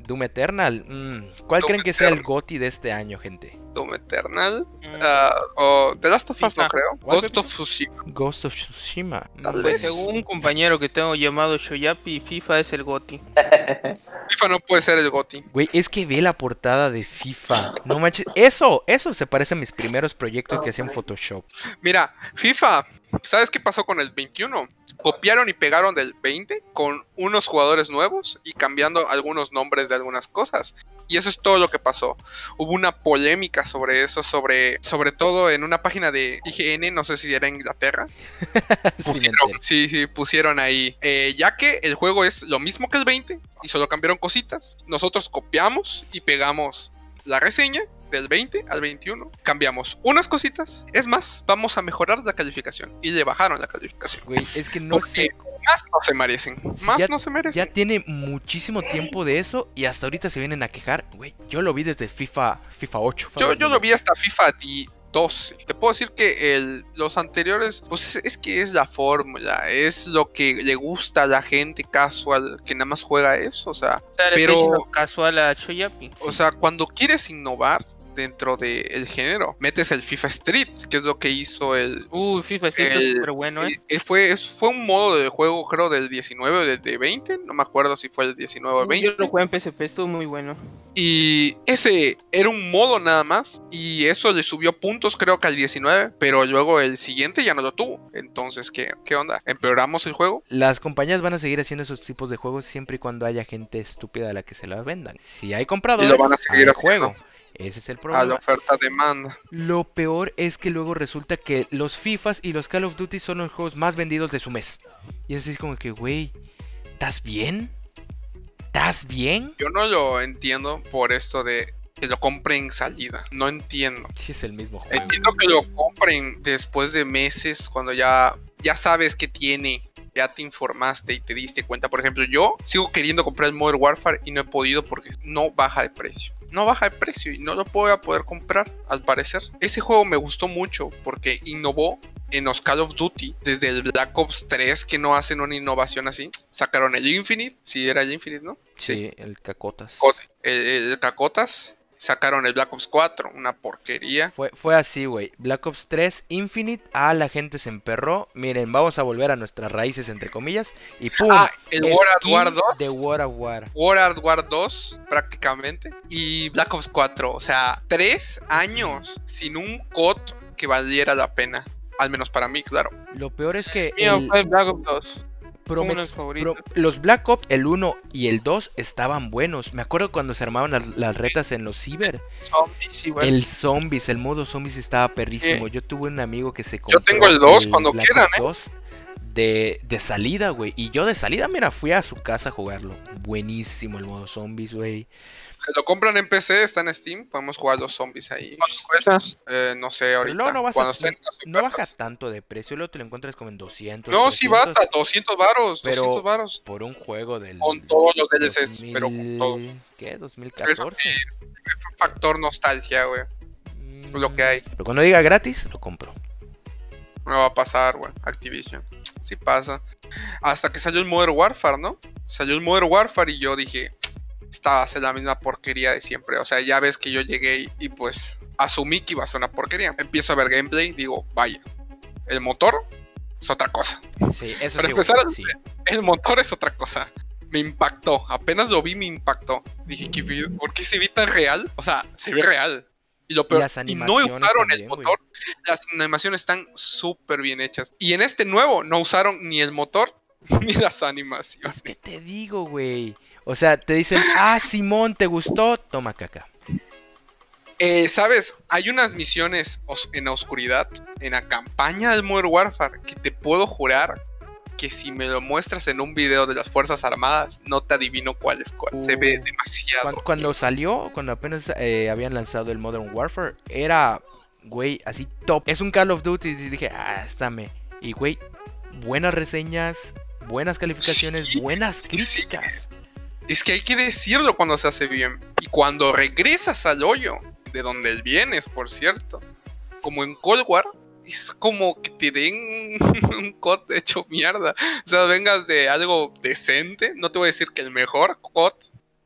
Doom Eternal. mm, ¿Cuál Doom creen que sea el. GOTI de este año, gente? Doom Eternal, Ah, o The Last of Us no creo, ¿Cuál, Ghost of Tsushima. Ghost of Tsushima. Tal Mm, Pues vez. según un compañero que tengo llamado Shoyapi, FIFA es el GOTI. [LAUGHS] FIFA no puede ser el GOTI. Güey, es que ve la portada de FIFA. No manches. Eso, eso se parece a mis primeros proyectos que hacía en Photoshop. Mira, FIFA, ¿sabes qué pasó con el 21? Copiaron y pegaron del 20 con unos jugadores nuevos y cambiando algunos nombres de algunas cosas. Y eso es todo lo que pasó. Hubo una polémica sobre eso, sobre, sobre todo en una página de IGN, no sé si era Inglaterra. [LAUGHS] Pusieron, sí, sí, pusieron ahí. eh, ya que el juego es lo mismo que el 20 y solo cambiaron cositas, nosotros copiamos y pegamos la reseña del 20 al 21. Cambiamos unas cositas. Es más, vamos a mejorar la calificación. Y le bajaron la calificación. Güey, es que no Porque sé. más no se merecen. Más ya- no se merecen. Ya tiene muchísimo tiempo de eso y hasta ahorita se vienen a quejar. Güey, yo lo vi desde FIFA, FIFA 8. Yo, yo lo vi hasta FIFA 12. Te puedo decir que el, los anteriores, pues es, es que es la fórmula, es lo que le gusta a la gente casual que nada más juega eso. O sea, O sea, Pero- casual a Shoyapi. o sea, cuando quieres innovar dentro del género, metes el FIFA Street, que es lo que hizo el. Uy, FIFA está El- súper bueno, ¿eh? eh, fue, es- fue un modo de juego, creo, del 19 o del de 20. No me acuerdo si fue el 19 o el 20. Yo lo jugué en PSP, estuvo muy bueno. Y ese era un modo nada más. Y eso le subió puntos, creo que al 19. Pero luego el siguiente ya no lo tuvo. Entonces, ¿qué, qué onda? ¿Empeoramos el juego? Las compañías van a seguir haciendo esos tipos de juegos siempre y cuando haya gente estúpida a la que se las vendan. Si hay compradores, Y lo van a seguir hay haciendo. juego. Ese es el A la problema. oferta demanda. Lo peor es que luego resulta que los FIFAs y los Call of Duty son los juegos más vendidos de su mes. Y es así como que, güey, ¿estás bien? ¿Estás bien? Yo no lo entiendo por esto de que lo compren en salida. No entiendo. Sí, es el mismo juego. Entiendo que lo compren después de meses, cuando ya, ya sabes qué tiene, ya te informaste y te diste cuenta. Por ejemplo, yo sigo queriendo comprar el Modern Warfare y no he podido porque no baja de precio. No baja de precio y no lo voy a poder comprar, al parecer. Ese juego me gustó mucho porque innovó en los Call of Duty, desde el Black Ops 3, que no hacen una innovación así, sacaron el Infinite, si era el Infinite, ¿no? Sí, el cacotas. El Cacotas, sacaron el Black Ops 4, una porquería. Fue, fue así, güey. Black Ops 3 Infinite, ah, la gente se emperró. Miren, vamos a volver a nuestras raíces, entre comillas. Y ¡pum! Ah, el World at War 2. De War of War. World at War 2, prácticamente. Y Black Ops 4. O sea, tres años sin un COD que valiera la pena. Al menos para mí, claro. Lo peor es que Mío el fue Black Ops 2. Promet- pro- los Black Ops, el 1 y el 2 estaban buenos. Me acuerdo cuando se armaban las, las retas en los ciber. Zombies igual. El zombies, el modo zombies estaba perrísimo. Sí. Yo tuve un amigo que se Yo compró tengo el 2 cuando Black quieran, Ops ¿eh? 2 de, de salida, güey. Y yo de salida, mira, fui a su casa a jugarlo. Buenísimo el modo zombies, güey. Se lo compran en PC, está en Steam. Podemos jugar los zombies ahí. Eh, no sé, ahorita. luego no, vas a- cuando estén las no baja tanto de precio. Luego te lo encuentras como en 200. No, sí 300 bata, 200 varos, Pero- 200 varos. Por un juego del. Con todos los DLCs, 2000 pero con todo. ¿Qué? Eso ¿2014? sí, es un factor nostalgia, güey. Es lo que hay. Pero cuando diga gratis, lo compro. No va a pasar, güey. Activision. Sí pasa. Hasta que salió el Modern Warfare, ¿no? Salió el Modern Warfare y yo dije, esta va a ser la misma porquería de siempre. O sea, ya ves que yo llegué y, y, pues asumí que iba a ser una porquería. Empiezo a ver gameplay, digo, vaya. El motor es otra cosa. Sí, eso Para sí, empezar, sí. El motor es otra cosa. Me impactó. Apenas lo vi, me impactó. Dije, ¿qué vi- ¿por qué se ve tan real? O sea, se ve real. Y lo peor, y no usaron el motor. Las animaciones están súper bien hechas. Y en este nuevo no usaron ni el motor [LAUGHS] ni las animaciones. Es que te digo, güey. O sea, te dicen, ah, Simón, ¿te gustó? Toma caca. Eh, ¿Sabes? Hay unas misiones en la oscuridad, en la campaña del Modern Warfare, que te puedo jurar que si me lo muestras en un video de las Fuerzas Armadas, no te adivino cuál es cuál. Se ve Uh, demasiado. Cuando, cuando salió, cuando apenas eh, habían lanzado el Modern Warfare, era, güey, así top. Es un Call of Duty. Y dije, ah, estáme. Y, güey, buenas reseñas, buenas calificaciones, Sí, buenas que sí. Es que hay que decirlo cuando se hace bien. Y cuando regresas al hoyo, de donde él vienes, por cierto, como en Cold War, es como que te den [LAUGHS] un COD hecho mierda. O sea, vengas de algo decente, no te voy a decir que el mejor COD,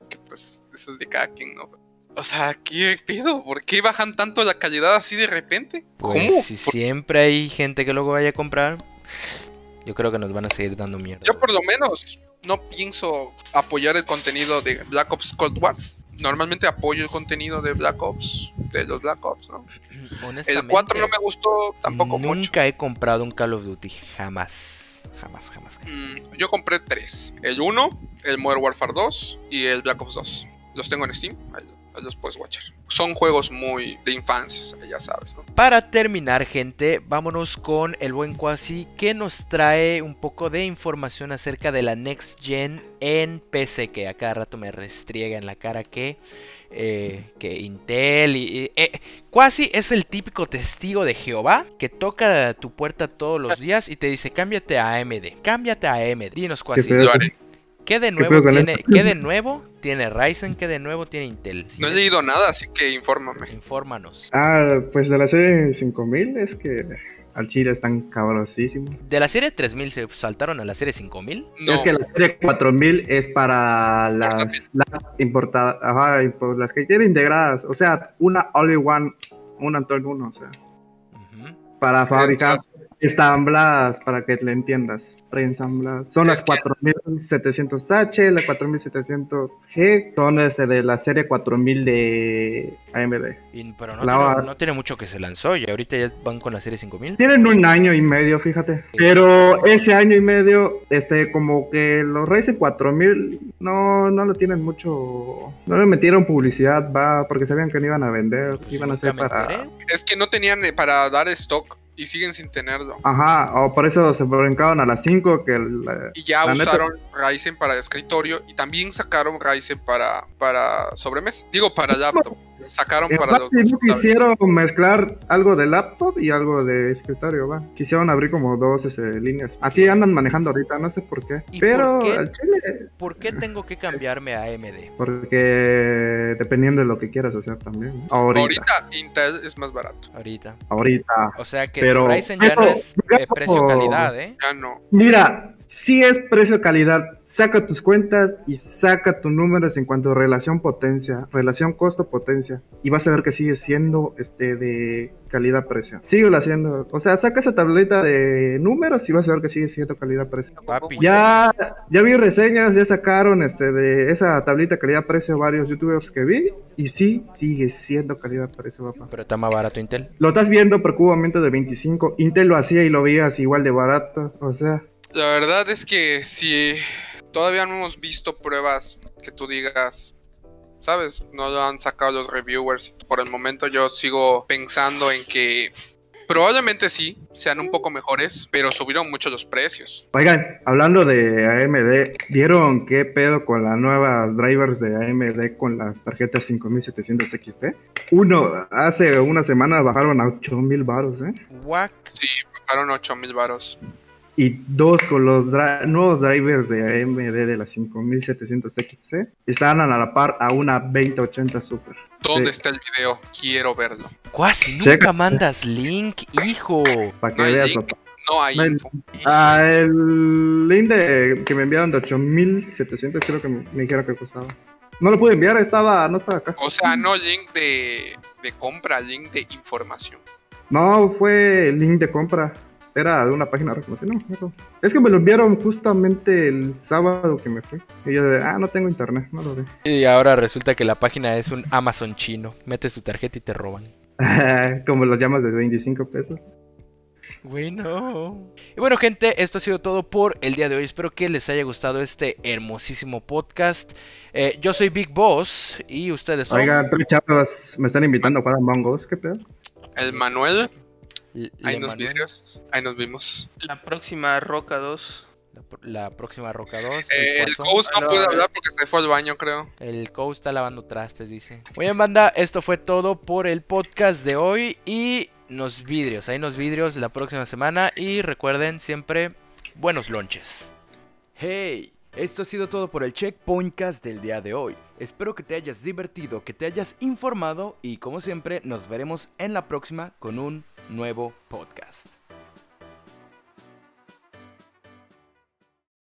que pues eso es de cada quien, ¿no? O sea, ¿qué pedo? ¿Por qué bajan tanto la calidad así de repente? Pues, ¿Cómo? si Por- siempre hay gente que luego vaya a comprar, yo creo que nos van a seguir dando mierda. Yo por lo menos no pienso apoyar el contenido de Black Ops Cold War. Normalmente apoyo el contenido de Black Ops, de los Black Ops, ¿no? [CLEARS THROAT] El Honestamente, 4 no me gustó tampoco nunca mucho. he comprado un Call of Duty, jamás. Jamás, jamás. jamás. Mm, yo compré tres. El 1, el Modern Warfare 2 y el Black Ops 2. Los tengo en Steam, ahí los puedes watchar. Son juegos muy de infancia, ya sabes, ¿no? Para terminar, gente, vámonos con el buen Quasi que nos trae un poco de información acerca de la Next Gen en PC, que a cada rato me restriega en la cara que, eh, que Intel y... eh, Quasi es el típico testigo de Jehová que toca tu puerta todos los [LAUGHS] días y te dice, cámbiate a AMD, cámbiate a AMD. Dinos Quasi, haré. ¿Qué de ¿Qué nuevo tiene, esto? qué de nuevo tiene Ryzen? ¿Qué de nuevo tiene Intel? No he leído nada, así que infórmame. Infórmanos. Ah, pues de la serie 5000 es que al chile están cabrosísimos. De la serie 3000 se saltaron a la serie 5000. No, Es que la serie 4000 es para las, las importadas, ajá, las que tienen integradas, o sea, una only one, una en todo el uno, o sea, para fabricar Esas- ensambladas, para que le entiendas, preensambladas. Son las Es que- 4700H, las 4700G, son este de la serie 4000 de AMD. Y- pero no, La tiene, va- no tiene mucho que se lanzó y ahorita ya van con la serie 5000. Tienen un año y medio, fíjate. Pero ese año y medio, este, como que los Ryzen 4000 no, no lo tienen mucho. No le metieron publicidad, va, porque sabían que no iban a vender, Pues iban a me para. enteré. es que no tenían eh, para dar stock y siguen sin tenerlo. Ajá, o por eso se brincaron a las 5 que el, eh, Y ya La neta- usaron Ryzen para escritorio y también sacaron Ryzen para, para sobremesa. Digo, para laptop. Sacaron En para los quisieron mezclar algo de laptop y algo de escritorio, va. Quisieron abrir como dos este, líneas. Así andan manejando ahorita, no sé por qué. ¿Y Pero por qué? al chile, ¿Por qué tengo que cambiarme a AMD? porque dependiendo de lo que quieras hacer también. ¿no? Ahorita. Ahorita Intel es más barato. Ahorita. Ahorita. O sea que Pero- Ryzen ya no es eh, digamos- precio-calidad, ¿eh? Ya no. Mira, si es precio-calidad, saca tus cuentas y saca tus números en cuanto a relación potencia, relación costo-potencia. Y vas a ver que sigue siendo este de calidad-precio. Sigue haciendo. O sea, saca esa tableta de números y vas a ver que sigue siendo calidad-precio. Papi. Ya, ya vi reseñas, ya sacaron este de esa tablita calidad-precio varios youtubers que vi. Y sí, sigue siendo calidad-precio, papá. Pero está más barato Intel. Lo estás viendo por cubo aumento de 25. Intel lo hacía y lo veías igual de barato. O sea, La verdad es que si todavía no hemos visto pruebas que tú digas, ¿sabes? No lo han sacado los reviewers. Por el momento yo sigo pensando en que probablemente sí, sean un poco mejores, pero subieron mucho los precios. Oigan, hablando de AMD, ¿vieron qué pedo con las nuevas drivers de AMD con las tarjetas 5700 XT? Uno, hace una semana bajaron a 8000 baros, ¿eh? What? Sí, bajaron 8000 varos. Y dos, con los dri- nuevos drivers de AMD de las 5700 XT, están a la par a una 2080 Super. ¿Dónde Sí. está el video? Quiero verlo. Cuasi Checa. nunca mandas link, hijo. Para que No veas, link. papá. No hay No hay-. Ah, el link de, que me enviaron de 8700 creo que me, me dijeron que costaba. No lo pude enviar, estaba, no estaba acá. O sea, no link de, de compra, link de información. No, fue link de compra. Era de una página reconocida. No, no. Es que me lo enviaron justamente el sábado que me fui. Y yo de, ah, no tengo internet, no lo vi. Y ahora resulta que la página es un Amazon chino. Metes tu tarjeta y te roban. [LAUGHS] Como los llamas de 25 pesos. Bueno. Y bueno, gente, esto ha sido todo por el día de hoy. Espero que les haya gustado este hermosísimo podcast. Eh, yo soy Big Boss y ustedes son. Oiga, tres chavos me están invitando para Among Us, ¿qué pedo? El Manuel, ahí nos vidrios, ahí nos vimos. La próxima Roca 2. La, pr- la próxima Roca 2. Eh, el Cuazón. Ghost no Aló, puede hablar porque se fue al baño, creo. El coach está lavando trastes, dice. Muy bien, banda, esto fue todo por el podcast de hoy y nos vidrios. Ahí nos vidrios la próxima semana y recuerden siempre buenos lonches. Hey, esto ha sido todo por el Checkpointcast del día de hoy. Espero que te hayas divertido, que te hayas informado y como siempre nos veremos en la próxima con un nuevo podcast.